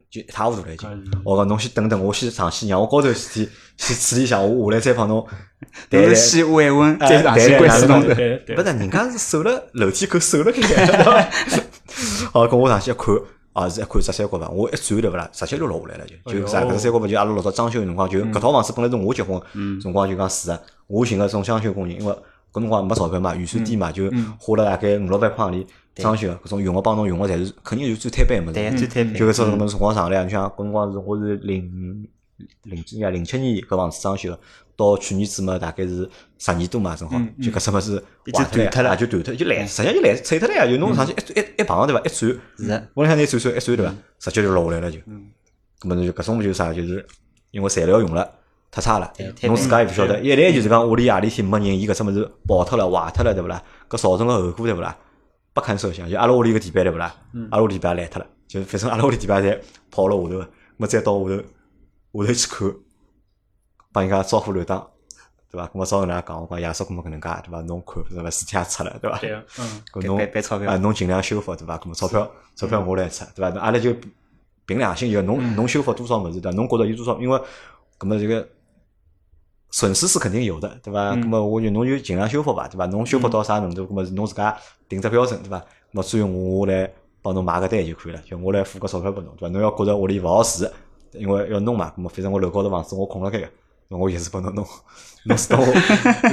A: 就一塌糊涂了已经
B: 嗯。
A: 我讲侬先等等，我先上去让我高头事体先处理一下，我下来再帮侬 <laughs> 但。
C: 是先慰问，
A: 哎
C: 再上去关水龙头
B: 对。对对
A: 不是，人家是守了楼梯口守了开？<laughs> 好，跟我上去一看，啊是一块十三角板，我一转对勿啦，直接就落下来了就，就啥
B: 哎呦。
A: 搿只三角板就阿拉老早装修个辰光，就搿套房子本来是我结婚辰光就讲住个，我寻个种装修工人，因为搿辰光没钞票嘛，预算低嘛，就花了大概五六百块钿装修，搿种用个帮侬用个侪是肯定是最摊板个物
C: 对，
A: 事。
C: 最摊板。
A: 就搿种辰光上来，你像搿辰光是我是零零几年、零七年搿房子装修的，到去年子嘛，大概是十年多嘛，正好就搿只物事
C: 已经
A: 坏脱
C: 了
A: 也就断脱，就烂，实际上就烂碎脱了呀，就侬上去一一一碰对伐，一转，
C: 是的，
A: 我想拿转转一转对伐，直接就落下来了就。咁么就搿种就是啥，就是因为材料用了太差了侬自家也勿晓得，一来就是讲屋里夜里天没人，伊搿只物事跑脱了、坏脱了，对勿啦？搿造成个后果对勿啦？不堪设想。就阿拉屋里个地板对勿啦？阿拉屋里地板也烂脱了，就反正阿拉屋里地板侪跑了下头个，么再到下头下头去看，帮人家招呼乱打，对伐？咁么照人家讲，我讲爷叔咁么搿能介，对伐？侬看对伐？事体也出了，对伐？
B: 对个，嗯，<laughs>
A: 搿侬
C: 白白钞票
A: 啊，侬尽量修复对伐？搿么钞票钞票我来出对伐？阿拉就凭良心就侬侬修复多少物事对伐？侬觉着有多少？因为搿么这个损失是肯定有的对伐？搿么我就侬就尽量修复伐对伐？侬修复到啥程度？搿么是侬自家定只标准对伐？搿么最后我来帮侬买个单就可以了，就我来付个钞票拨侬对伐？侬要觉着屋里勿好住，因为要弄嘛，咁么反正我楼高头房子我空了开个，我也是帮侬弄，<laughs> 弄死到我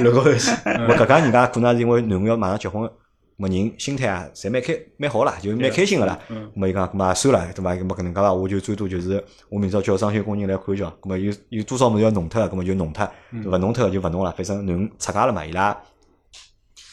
A: 楼高头去。我搿家人家可能是因为囡恩要马上结婚，么人心态啊，侪蛮开蛮好啦，就蛮开心个啦。
B: 嗯
A: 咁么伊讲，咁么也算了，对伐？咁么搿能介伐，我就最多就是我明朝叫装修工人来看叫，咁么有有多少物事要弄脱个，咁么就弄脱，勿弄脱个就勿弄了，反正囡恩出嫁了嘛，伊拉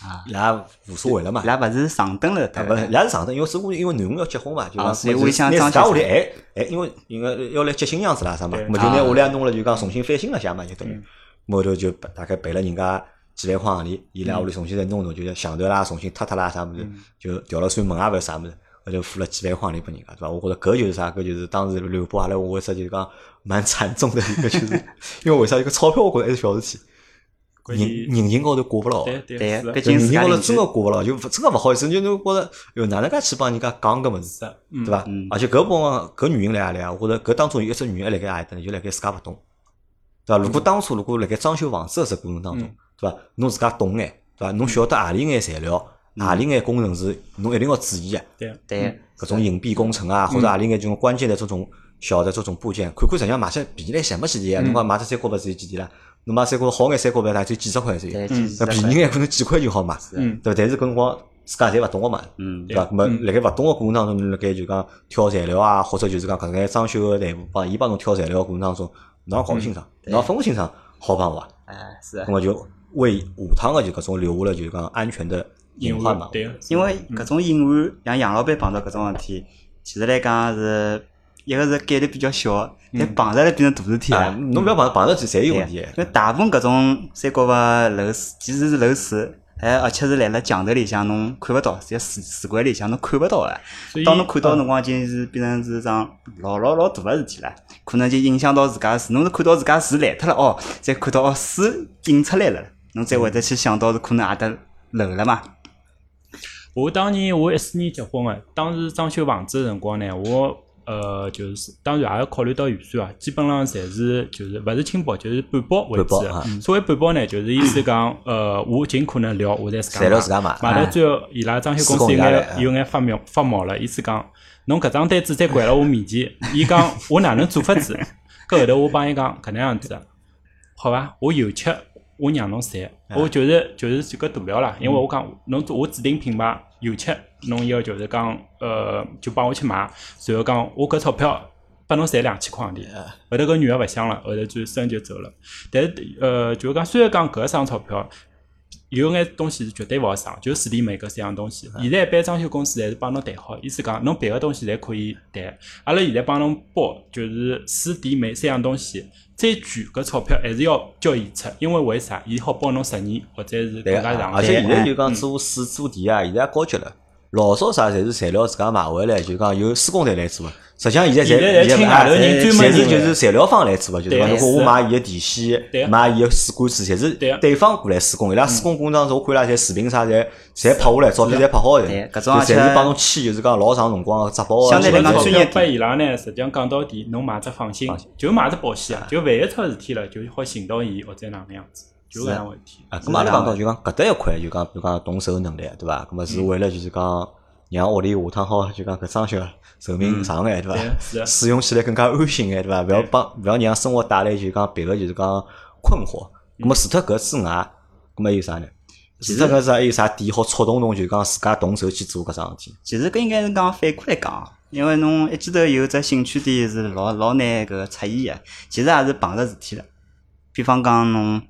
C: 啊。
A: 伊拉无所谓了嘛。
C: 伊。拉勿是上等了，
A: 啊，勿是，伊拉是上等，因为只不过因为囡恩要结婚嘛，就讲是
C: 屋里向装
A: 拿自家屋里
C: 修
A: 哎哎，因为因为要来接新娘子啦啥嘛，
B: 对。
A: 么就拿
C: 啊
A: 屋里向弄了就讲重新翻新了下嘛，就等于。
B: 嗯，
A: 后头就大概赔了人家几万块行钿，伊拉屋里重新再弄弄，就是墙头啦重新塌塌啦啥物事，就调了扇门啊勿是啥物事，后头付了几万块钿拨人家，对伐？我觉着搿就是啥，搿就是当时刘波阿拉为啥就是讲蛮惨重的一个，就是。<laughs> 因为为啥？一个钞票我觉着还是小事体，
B: 关
A: 人人情高头过勿牢。
B: 对
C: 毕竟自
A: 人情高头真个过勿牢，就真个勿好意思，就侬觉着哟哪能介去帮人家讲搿物事，对伐？而且搿帮搿原因辣何里啊？我觉着搿当中有一只原因还辣盖何里搭呢？就辣盖自家勿懂，对伐？如果当初如果辣盖装修房子个只过程当中
B: 嗯，
A: 对伐？侬自家懂眼，对伐？侬晓得何里眼材料，何里眼工程是侬一定要注意个。
B: 对
C: 对，
A: 搿种隐蔽工程啊，或者何里眼这种关键的这种小的这种部件，看看实际上买起来便宜来想勿起钿啊！侬讲买只三角板只有几钿啦？侬买三角好眼三角板，大概只有几十块只有。
C: 对，
B: 嗯
C: 其实
A: 那便宜眼可能几块就好买，
B: 嗯
A: 对伐？但是搿辰光自家侪勿懂个嘛，
C: 嗯
A: 对伐？咁么
B: 嗯
A: 辣盖勿懂个过程当中，侬辣盖就讲挑材料啊，或者就是讲搿眼装修个内部帮伊帮侬挑材料个过程当中，侬也搞勿清爽，侬也分勿清爽好帮勿好，
C: 哎是
A: 咁，么就为下趟个就搿种留下了就是讲安全的隐患嘛。
B: 对，
C: 因为搿种隐患，像杨老板碰到搿种事体，其实来讲是一个是概率比较小，但碰着了变成大事体。
A: 侬勿要碰碰着侪有问题。
C: 因为大部分搿种三角板漏水，其实是漏水，还而且是辣辣墙头里向侬看勿到，在水水管里向侬看勿到个。当侬看到辰光，已经是变成是桩老老老大个事体了，可能就影响到自家水。侬是看到自家水烂脱了哦，再看到哦水引出来了，侬再会得去想到是可能也得漏了嘛。
B: 我当年我一四年结婚个，当时装修房子个辰光呢，我呃就是当然也要考虑到预算啊，基本上侪是就是勿是轻薄就是半包为主。所谓半包呢，就是意思讲呃我尽可能聊我侪自家
A: 买
B: 买到最后伊拉装修公司有眼有眼发毛发毛了，意思讲侬搿张单子再掼辣我面前，伊讲我哪能做法子？搿后头我帮伊讲搿能样子，好伐？我油漆我让侬赚，我就是就是这个大料啦，因为我讲侬做我指定品牌油漆，侬要就是讲呃就帮我去买，然后讲我搿钞票拨侬赚两千块钿，后头搿女个勿想了，后头转身就走了。但是呃就是讲虽然讲搿省钞票。有眼东西是绝对勿好省，就是水电煤搿三样东西。现在一般装修公司侪是帮侬谈好，意思讲侬别个东西侪可以谈。阿拉现在帮侬包，就是水电煤三样东西，再贵搿钞票还是要交伊出，因为为啥？伊好包侬十年或者是更加长。
A: 而且现在就
B: 嗯
A: 讲做水做电啊，现在也高级了。老早啥侪是材料自家买回来，就讲由施工队来做的。实际上现在
B: 现在
A: 侪
B: 侪请外头人专门
A: 是就是材料方来做的，就是讲
B: 对
A: 如果我买伊个电线
B: 对，
A: 买伊个水管子，侪是
B: 对
A: 方过来施工。伊拉施工过程当中，我看伊拉侪视频啥侪侪拍下来，照片侪拍好的，
C: 对搿
A: 就侪是
C: 种而且
A: 帮侬签，就是讲老长辰光个质保啊。
C: 相对来讲专业
B: 拨伊拉呢，实际上讲到底，侬买只放心，就买只保险啊，就万一出事体了，就好寻到伊或者哪能样子，就搿样问题。
A: 啊，咁阿拉讲到就讲搿搭一块，就讲比如讲动手能力，对伐？咁么是为了就是讲让屋里下趟好，就讲搿装修寿命长眼，对伐使用起来更加安心眼，对伐？勿要帮勿要让生活带来就讲别个就是讲困惑。咁么除脱搿之外，咁么还有啥呢？除脱搿是还有啥点好触动侬，就讲自家动手去做搿桩事体？
C: 其实搿应该是讲反过来讲，因为侬一记头有只兴趣点是老老难搿个出现个，其实也是碰着事体了。比方讲侬，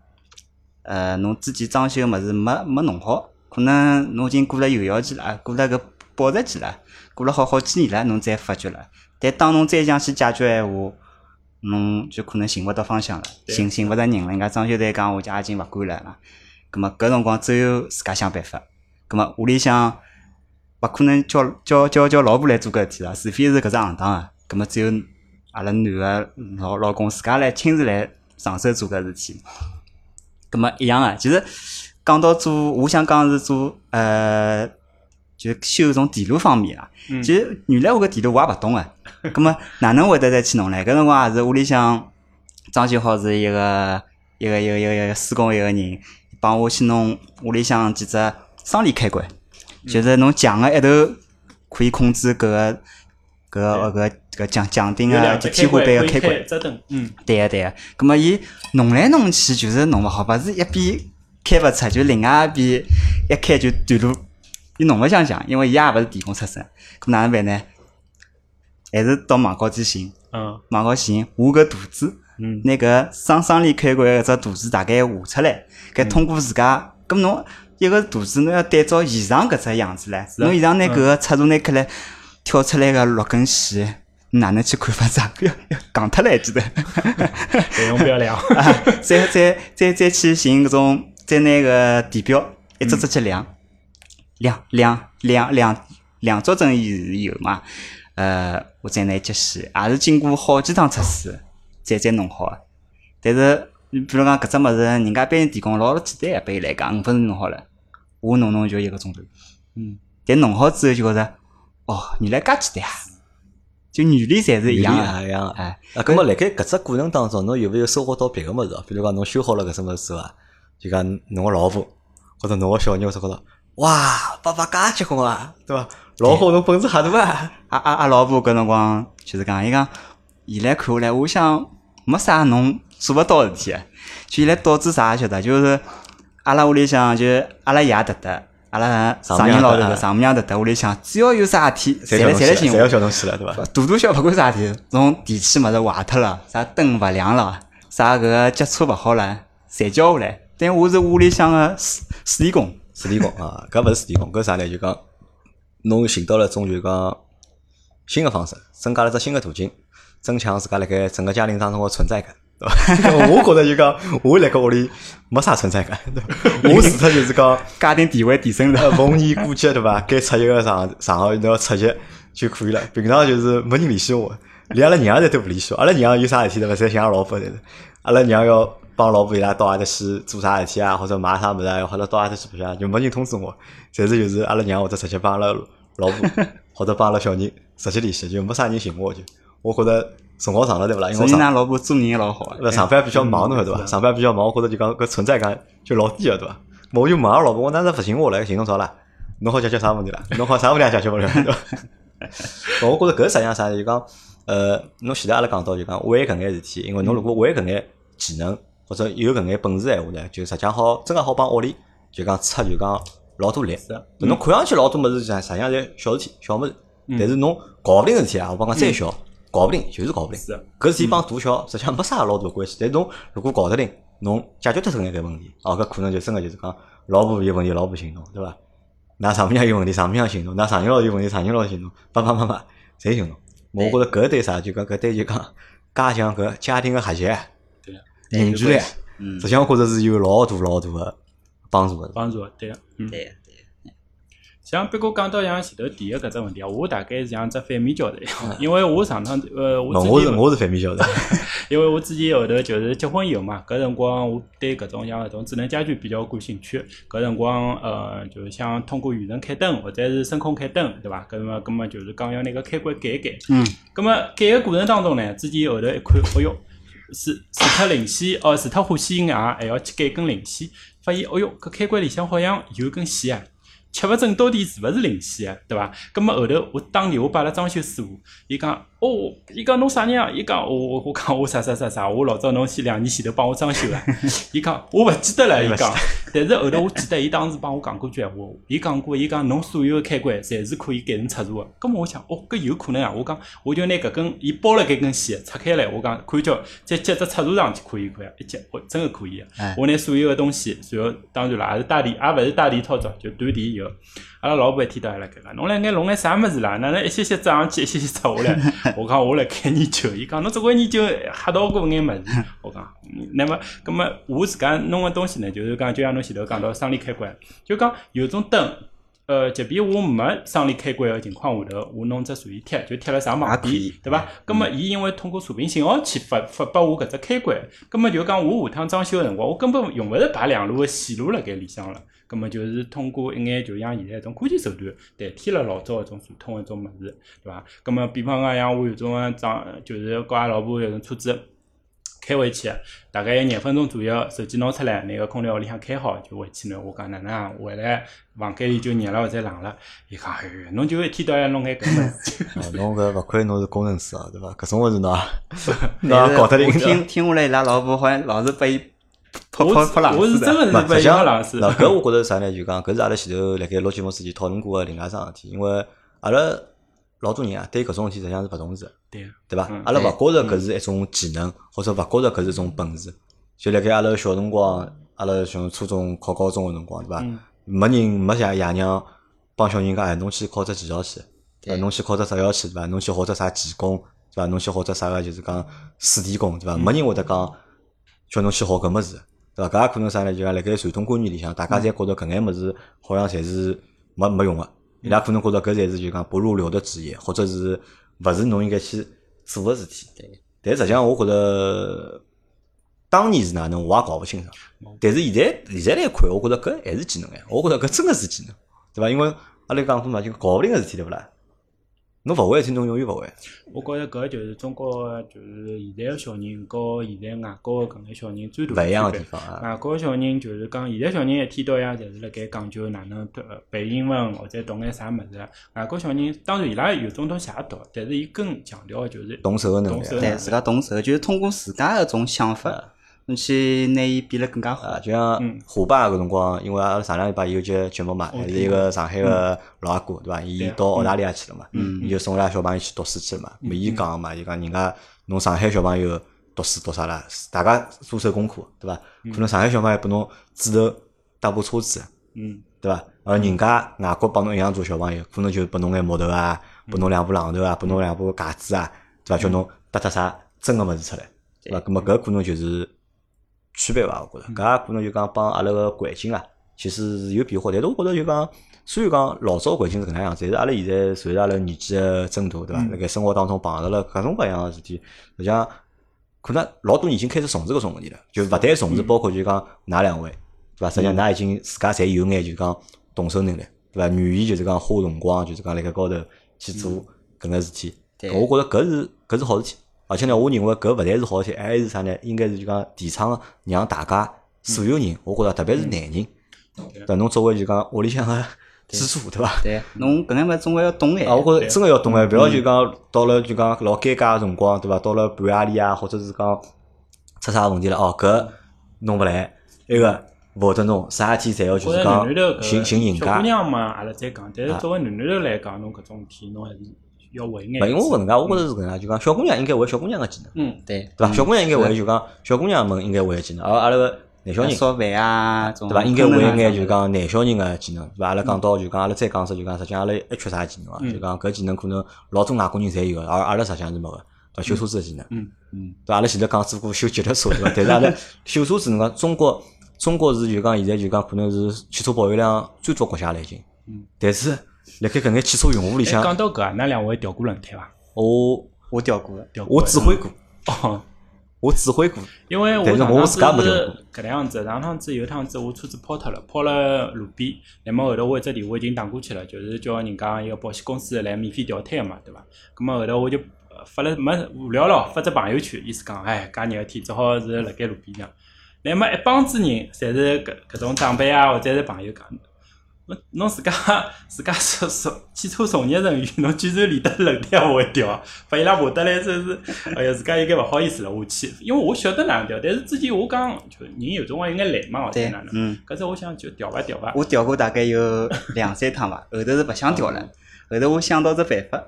C: 呃，侬之前装修个物事没没弄好，可能侬已经过了有效期了，过了个保质期了，过了好好几年了，侬才发觉了。但当侬再想去解决闲话，侬就可能寻勿到方向了，寻寻勿着人了。人家装修队讲我家已经勿管了啊，葛末搿辰光只有自家想办法。葛末屋里向勿可能叫叫叫叫老婆来做搿事体啦，除非是搿只行当啊。葛末只有阿拉男个老老公自家来亲自来上手做搿事体。葛么一样啊，其实讲到做，我想讲是做呃，就修从电路方面啊。
B: 嗯
C: 其实原来我搿电路我也勿懂啊，<laughs> 葛么哪能会得再去弄呢？搿辰光也是屋里向装修好是一个一个一个一个一个施工一个人帮我去弄屋里向几只双离开关，就是侬墙个一头可以控制搿个搿搿个搿搿奖奖顶
B: 啊
C: 就天花板个开关，
B: 嗯，
C: 对个对个。葛末伊弄来弄去就是弄勿好，勿是一边开勿出，就另外一边一开就短路。伊弄勿想想，因为伊也勿是电工出身，搿哪能办呢？还是到网高头寻，
B: 嗯。
C: 网高寻画个图纸，
B: 嗯。
C: 拿搿双双离开关搿只图纸大概画出来，搿通过自家，咁侬一个图纸侬要对照现场搿只样子唻，侬现场拿搿个尺度拿开来，挑出来个六根线，哪能去看法子啊？要 <laughs> 要讲脱了还记得。
B: 费用标量，<laughs>
C: 啊，再再再再去寻搿种，再拿个地表一只只去量，量量量量量足针以后嘛，呃，我再拿接线，也是经过好几趟测试，再再弄好个。但是，你比如讲搿只物事，人家一般提供老简单，对伊来讲五分钟弄好了，我弄弄就一个钟头。
B: 嗯，
C: 但弄好之后就觉着，哦，原来介简单啊！就原理侪是一样
A: 一样
C: 哎，
A: 啊，咁么辣盖搿只过程当中，侬有没有收获到别个物事哦？比如讲侬修好了搿只物事啊，就讲侬个老婆或者侬个小人，会得觉着，哇，爸爸介结棍啊，对伐？老婆侬本事吓大啊！
C: 阿阿阿老婆搿辰光就是讲，伊讲现在看下来，我想没啥侬做勿到的事体啊。就现在导致啥晓得？就是阿拉屋里向就阿拉爷搭搭，阿拉上人老头丈母娘搭搭屋里向，只要有啥事体，侪来侪来寻
A: 侪要
C: 我。
A: 小东西了，对伐？
C: 大大小勿管啥事体，从电器物事坏脱了，啥灯勿亮了，啥搿个接触勿好了，侪叫我来。但我是屋里向个水水电工，
A: 水电工啊，搿勿是水电工，搿啥呢？就讲侬寻到了种就讲新个方式，增加了只新个途径，增强自家辣盖整个家庭当中个存在感？<laughs> 我觉着就讲我辣盖屋里没啥存在感？<laughs> 我除脱就是讲。
C: 家庭地位提升了。
A: 呃，逢年过节对伐？该出席个场场合，侬要出席就可以了。平常就是没人联系我，连阿拉娘侪都勿联系我。阿拉娘有啥事体对伐？侪想阿拉老婆对是。阿拉娘要帮老婆伊拉到阿搭去做啥事体啊，或者买啥物事啊，或者到阿搭去白相，就没人通知我。侪是就是阿拉娘或者直接帮阿拉老婆或者帮阿拉小人直接联系，就没啥人寻我就。我觉着辰光长了对勿啦？因为我上
C: 所以㑚老婆做人也老好啊。
A: 勿上班比较忙，侬晓得伐？上班比较忙，我觉着就讲搿存在感就老低个，对伐？咾我就问阿拉老婆，我哪能勿寻我来寻侬啥啦？侬好解决啥问题啦？<laughs> 侬好啥问题也解决勿了，对伐？咾 <laughs> 我觉着搿实际上啥就讲，呃，侬前头阿拉讲到就讲会搿眼事体，因为侬如果会搿眼技能或者有搿眼本事闲话呢，就实际上好真个好帮屋里就讲出就讲老多力。
B: 嗯
A: 侬看上去老多物事，实际上侪小事体、小物事，但是侬搞勿定个事体啊，我帮讲再小，搞勿定就是搞勿定。
B: 是的
A: 搿事体帮大小实际上没啥老大关系，但侬如果搞得定，侬解决脱搿眼个问题，哦，搿可能就真个就是讲老婆有问题，老婆寻侬，对伐？㑚丈母娘有问题，丈母娘寻侬；㑚丈人老有问题，丈人老寻侬，爸爸妈妈侪寻侬。我觉着搿对啥，就讲搿对就讲加强搿家庭个和谐、
B: 对呀，
A: 凝聚力，
C: 嗯
A: 实际上我觉着是有老大老大个帮助个。
B: 帮助对个，嗯。
C: 对
B: 像别个讲到像前头第一搿只问题啊，我大概是像只反面教材 <laughs> 因为我上趟呃，我
A: 我是我是反面教材，<laughs>
B: 因为我之前后头就是结婚以后嘛，搿辰光我对搿种像搿种智能家居比较感兴趣。搿辰光呃，就是想通过远程开灯或者是声控开灯，对伐？搿么搿么就是讲要拿个开关改一改。
C: 嗯。
B: 搿么改个过程当中呢，之前后头一看，哦哟，除除脱零线哦，除脱火线以外，还要去改根零线，发现哦哟，搿开关里向好像有根线啊。吃勿准到底是勿是零线啊，对伐？葛末后头我打电话拨阿拉装修师傅，伊讲哦，伊讲侬啥人啊？伊讲我我我讲我啥啥啥啥，我老早侬前两年前头帮我装修啊。<laughs> 伊讲我勿记得了，伊讲，但是后头我记得伊当时帮我讲过句闲话，伊讲过，伊讲侬所有个开关侪是可以改成插座个。葛末我想，哦，搿有可能啊！我讲我就拿搿根伊包了搿根线拆开来，我讲看叫再接只插座上去可以可以，一接，哦，真个可以啊！
C: 哎
B: 我拿所有个东西，然后当然啦，也是带电，也勿是带电操作，就断电以后，阿拉老婆一天到晚辣盖讲，侬辣盖弄眼啥物事啦？哪能一些些涨上去，一些些拆下来？<laughs> 我讲我辣盖研究，伊讲侬总归研究吓到过眼物事。我讲，嗯那么，葛么我自家弄个东西呢，就是讲，就像侬前头讲到双离开关，就讲有种灯。呃，即便我没双离开关个情况下头，我弄只传仪贴，就贴了上网边，对伐？葛么，伊因为通过射频信号去发发拨我搿只开关，葛么就讲我下趟装修个辰光，我根本用勿着排两路个线路辣盖里向了。葛么就是通过一眼就像现在一种科技手段代替了老早一种传统个一种物事，对伐？葛么比方讲像我有种啊装，就是跟阿拉老婆有种车子。开回去，大概有廿分钟左右，手机拿出来，拿个空调屋里向开好就回去呢。我讲哪能啊？回来房间里就热了或者冷了。伊讲，哎哟，侬就一天到晚弄眼搿物事。
A: 啊，侬搿勿亏侬是工程师啊，对伐？搿种物事侬也侬也搞得灵
C: 我听听下来，伊拉老婆好像老是拨伊泼泼泼冷
B: 我是
C: 水的。
A: 勿，
B: 真个是被伊
A: 实际上，
B: 冷死。
A: 那搿我觉着啥呢？就讲搿是阿拉前头辣盖录节目之前讨论过个另外一桩事体，因为阿拉老多人啊对搿种事体实际上是勿重视的，
B: 对，
A: 对伐
B: 嗯？
A: 阿拉勿觉着搿是一种技能，或者勿觉着搿是一种本事。就辣盖阿拉小辰光，阿拉像初中考高中个辰光，对伐？
B: 嗯
A: 没人没像爷娘帮小人讲，哎，侬去考只技校去，对伐？侬去考只职校去，对伐？侬去学只啥技工，对伐？侬去学只啥个就是讲水电工，对伐？没人会得讲叫侬去学搿物事，对伐？搿也可能啥呢？就讲辣盖传统观念里向，大家侪觉着搿眼物事好像侪是没没用个，伊拉可能觉着搿侪是就讲不入流的职业，或者是勿是侬应该去做个事体。
C: 对。
A: 但实际上，我觉着当年是哪能，我也搞勿清爽。但是现在现在来看，我觉着搿还是技能哎，我觉着搿真个是技能，对伐？因为阿拉讲过嘛，就搞勿定个事体，对勿啦？侬勿会的事体，侬永远勿会。
B: 我觉着搿就是中国就是现在个小人和现在外国个搿眼小人最大
A: 勿一样个地方啊。
B: 外国个小人就是讲，现在小人一天到夜侪是辣盖讲究哪能读呃背英文或者读眼啥物事。外国小人当然伊拉有种东西也读，但是伊更强调个就是
A: 动手个能力啊
C: 对，自家动手，就是通过自家搿种想法，侬去拿伊变得更加好
A: 啊，。就像
B: 嗯
A: 虎爸搿辰光，因为阿拉上两礼拜有节节目嘛，还是一个上海个老阿哥，对伐？伊到澳大利亚去了嘛，伊就送伊拉小朋友去读书去了嘛。咾伊讲嘛，伊讲人家侬上海小朋友读书读啥啦？大家做手功课，对伐？可能上海小朋友拨侬指头搭部车子，
B: 嗯，
A: 对伐？而人家外国帮侬一样做小朋友，可能就拨侬眼木头啊，拨侬两部榔头啊，拨侬两部架子啊，对伐？叫侬搭搭啥真个物事出来，对伐？咁么搿可能就是区别伐？我觉着，搿也可能就讲帮阿拉个环境啊，其实是有变化。但是我觉着就讲，虽然讲老早环境是搿能样子，但是阿拉现在随着阿拉年纪个增大，对伐？辣盖生活当中碰着了各种各样个事体，实际上可能老多人已经开始重视搿种问题了，就勿但重视，包括就讲㑚两位，对伐？实际上㑚已经自家侪有眼就讲动手能力，对伐？愿意就是讲花辰光，就是讲辣盖高头去做搿个事体。
C: 对
A: 我觉着搿是搿是好事体，而且呢，我认为搿勿但是好事体，还是啥呢？应该是就讲提倡让大家所有人，我觉着特别是男人，对？侬作为就讲屋里向个支柱，对伐？
C: 对，侬搿眼物总归要懂眼。
A: 啊，我觉着真个要懂眼，勿要就讲到了就讲老尴尬个辰光，对伐？到了半夜里啊，或者是讲出啥问题了，哦，搿弄勿来，埃个勿会得弄，啥事体侪要就是讲寻寻人
B: 家小姑
A: 家。
B: 娘嘛，阿拉再讲。但是
A: 啊
B: 作为男男头来讲，侬搿种事体侬还是要会眼。
A: 勿，因为我搿能介，我觉着是搿能介，就讲小姑娘应该会小姑娘个技能，
B: 嗯，
C: 对，
A: 对伐？小姑娘应该会就讲小姑娘们应该会个技能，而阿拉个男小人。
C: 烧饭啊，
A: 对伐？应该会一眼就讲男小人个技能，对伐？阿拉讲到就讲阿拉再讲说就讲，实际上阿拉还缺啥技能啊？就讲搿技能可能老多外国人侪有个，而阿拉实际上是没个，对伐？修车子个技能，
B: 嗯
C: 嗯，
A: 对伐？阿拉前头讲做过修脚踏车，对伐？但是阿拉 <laughs> 修车子，侬讲中国，中国是就讲现在就讲可能是汽车保有量最多国家了已经，
B: 嗯，
A: 但是辣盖搿眼汽车用户里
B: 哎
A: 向，
B: 讲到搿啊，㑚两位调过轮胎伐？
A: 我
C: 我调过的。
B: 调过
A: 我指挥过，
B: 哦，
A: 我指挥过，
B: 因为
A: 我
B: 上趟子是搿能样子，上趟子有一趟子我车子抛脱了，抛了路边，那么后头我一只电话已经打过去了，就是叫人家一个保险公司来免费调胎个嘛，对伐？咁么后头我就呃发了没无聊了，发只朋友圈，意思讲，哎，介热个天，只好是辣盖路边上，那么一帮子人侪是搿搿种长辈啊，或者是朋友讲。侬侬自家 <laughs> 自家从从汽车从业人员，<laughs> 侬居然连得轮胎也勿会调，把伊拉骂得来真是，哎呀，自家有眼勿好意思了，下去，因为我晓得哪能调，但是之前我讲，就人有辰光有眼懒嘛，或者
C: 对
B: 哪能，
C: 嗯，
B: 搿只我想就调伐调伐，
C: 我调过大概有两三趟伐，后头是勿想调了。后头我想到只办法，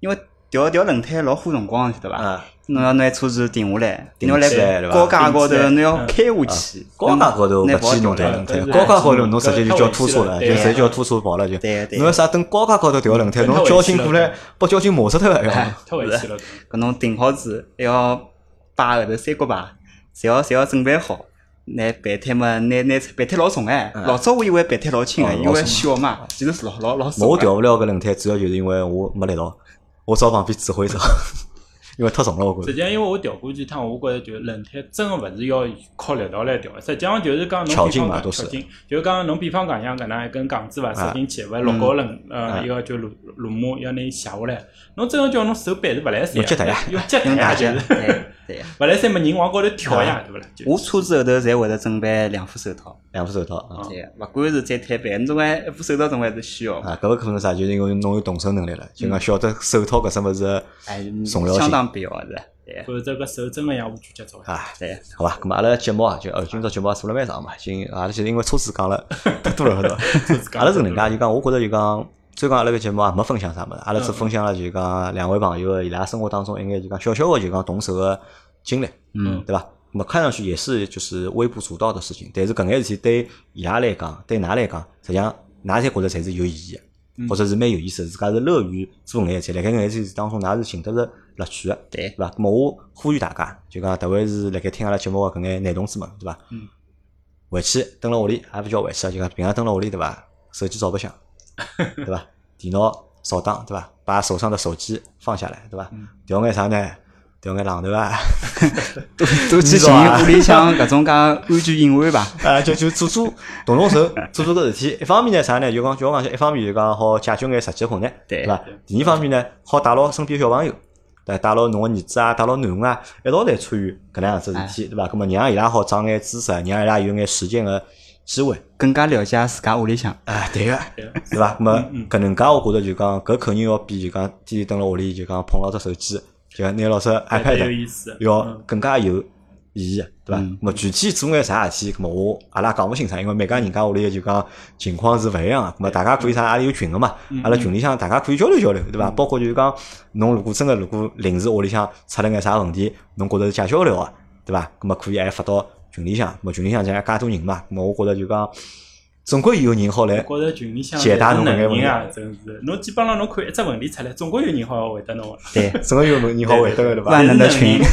C: 因为调调轮胎老花辰光，晓得伐？
A: 啊，
C: 侬要拿车子停下来，
A: 停
C: 侬要
A: 来
C: 高架高头，侬要
B: 嗯
C: 开下去。
A: 高架高头勿去弄轮胎，高架高头侬直接就叫拖车了，就
B: 对
A: 直接叫拖车跑了就。
C: 对对
A: 侬要啥等高架高头调轮胎，
B: 对
A: 侬交警过来把交警骂死脱个要。
C: 哎
B: 太回去了，
C: 搿侬停好子，还要摆后头三角牌，侪要侪要准备好。拿备胎嘛，拿拿备胎老重哎，老早我以为备胎老轻个，因为小嘛，其实是老老老。
A: 我调勿了搿轮胎，主要就是因为我没力道，我找旁边指挥者，因为太重了，我觉着。
B: 实际上，因为我调过几趟，我觉着就轮胎真个勿是要靠力道来调，实际上就是讲侬比方讲就是讲侬比方讲像搿能一根杠子伐，
A: 啊
B: 塞进去，勿是落高轮，呃，
A: 啊
B: 一个就螺螺母要拿伊卸下来，侬真个叫侬手掰是勿来塞
A: 用脚踏呀。
B: 用脚踏就
C: 脚，
B: 是。<laughs>
C: 对对呀。
B: 勿来三么人往高头跳呀，对勿啦？就
C: 我车子后头侪会得准备两副手套，
A: 两副手套啊。
C: 对呀，勿管是再摊板，侬总归一副手套总归是需要嘛。
A: 啊，搿勿可能啥？就是因为侬有动手能力了，就讲晓得手套搿只物事
C: 哎，
A: 重要性
C: 相当必要是。对呀，
B: 否则搿手真个像我举脚早。
A: 啊。
C: 对呀。
A: 好吧，咁么阿拉节目啊，就呃，今朝节目也做了蛮长嘛，今阿拉就是因为车子讲了 <laughs> 太多了，对伐？<laughs> 阿拉是搿能介，就讲我觉着就讲，虽然讲阿拉个节目也没分享啥物事，阿拉只分享了就讲两位朋友伊拉生活当中一眼就讲小小个就讲动手个经历，
C: 嗯，
A: 对伐？那么看上去也是就是微不足道的事情，但是搿眼事体对伊拉来讲，对㑚来讲，实际上㑚侪觉着侪是有意义
C: 嗯
A: 个，或者是蛮有意思的，自家是乐于做搿眼事体，辣盖搿眼事体当中，㑚是寻得着乐趣个，
C: 对
A: 对伐？咁么我呼吁大家，就讲特别是辣盖听阿拉节目个搿眼男同志们，对伐？
B: 嗯。
A: 回去蹲辣屋里，也勿叫回去啊，就讲平常蹲辣屋里，对伐？手机照白相，<laughs> 对伐？电脑扫荡，对伐？把手上的手机放下来，对伐？调眼啥呢？调眼榔头 <laughs> 啊，
C: 都都去寻屋里向搿种介安全隐患吧。<laughs>
A: 啊，就就做做动动手，做做搿事体。一方面呢，啥呢？就讲就我讲，一方面就讲好解决眼实际困难，
C: 对
A: 对伐？第二方面呢，好带牢身边小朋友，对，带牢侬个儿子啊，带牢囡恩啊，一道来参与搿能样子事体，对伐？葛末让伊拉好长眼知识，让伊拉有眼实践个机会。
C: 更加了解自家屋里向。
A: 啊，对个，
B: 对个
A: 对伐？咁么搿能介，我觉着就讲搿肯定要比就讲天天蹲辣屋里就讲碰牢只手机，就讲拿牢只
B: 蛮有
A: iPad
B: 意思。
A: 要
B: 嗯
A: 更加有意义，对伐？
C: 嗯
A: 咁么具体做眼啥事体，咁么我阿拉讲勿清爽，因为每家人家屋里个就讲情况是勿一样个。咁么大家可以啥，阿拉有群个嘛，阿拉群里向大家可以交流交流，对伐？包括就是讲侬如果真个如果临时屋里向出了眼啥问题，侬觉着是解决勿了个，对伐？咁么可以还发到群里向，咁么群里向现在介多人嘛，咁么我觉着就讲总归有人好来
B: 觉着群里向
A: 解答侬搿
B: 能
A: 眼问题
B: 人啊，真是侬基本上侬看一只问题出来，总归有人好回答侬个。
C: 对，
A: 总归有人好回答个，对伐？
C: 万能的群
B: 群。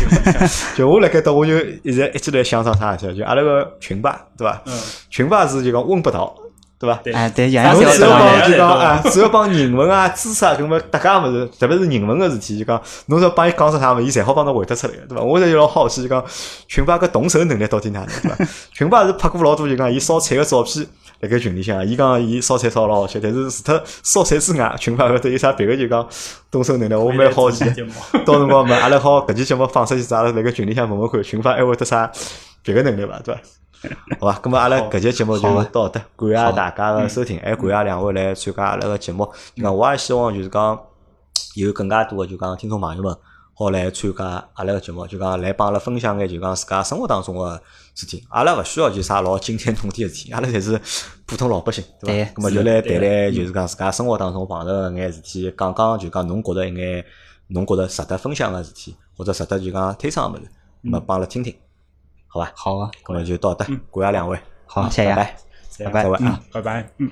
A: 就我辣盖搭，我就一直一直在想上啥事体，就阿拉个群吧，对伐？
B: 嗯，
A: 群吧是就讲问不倒，对伐？
B: 对
C: 哎，对，样样
A: 侬
C: 侪
A: 只要帮
C: 要得来。
A: 就讲啊，只要帮人文啊、知识啊，搿么大家物事，特别是人文个事体，就讲侬只要帮伊讲出啥物事，伊侪好帮侬回答出来个，对伐？我现在就老好奇，就讲群发搿动手能力到底哪能，对伐？<laughs> 群发是拍过老多就讲伊烧菜个照片辣盖群里向，伊讲伊烧菜烧老好吃，但是除脱烧菜之外，群霸搿搭有啥别个就讲动手能力，我蛮好奇。<laughs> 到辰光嘛，阿拉好搿期节目放出去阿拉辣盖群里向问问看，群发还会得啥别个能力伐？对伐？<laughs> 好吧，咁么阿拉搿节节目就到搿搭，感谢大家个收听，还感谢两位来参加阿拉个节目。就讲我也希望就是讲有更加多个就讲听众朋友们好来参加阿拉个节目，就讲来帮阿拉分享眼就讲自家生活当中个事体。阿拉勿需要就啥老惊天动地个事体，阿拉侪是普通老百姓，对
C: 对
A: 伐？咁么就来谈谈就是讲自家生活当中碰到个眼事体，讲讲就讲侬觉着一眼侬觉着值得分享个事体，或者值得就讲推崇个物事，咁么帮阿拉听听，好吧？
C: 好啊，
A: 那么就到搿搭，感谢两位，
C: 好，谢谢
A: 拜拜。
C: 拜拜
A: 各位啊。
B: 拜拜。嗯。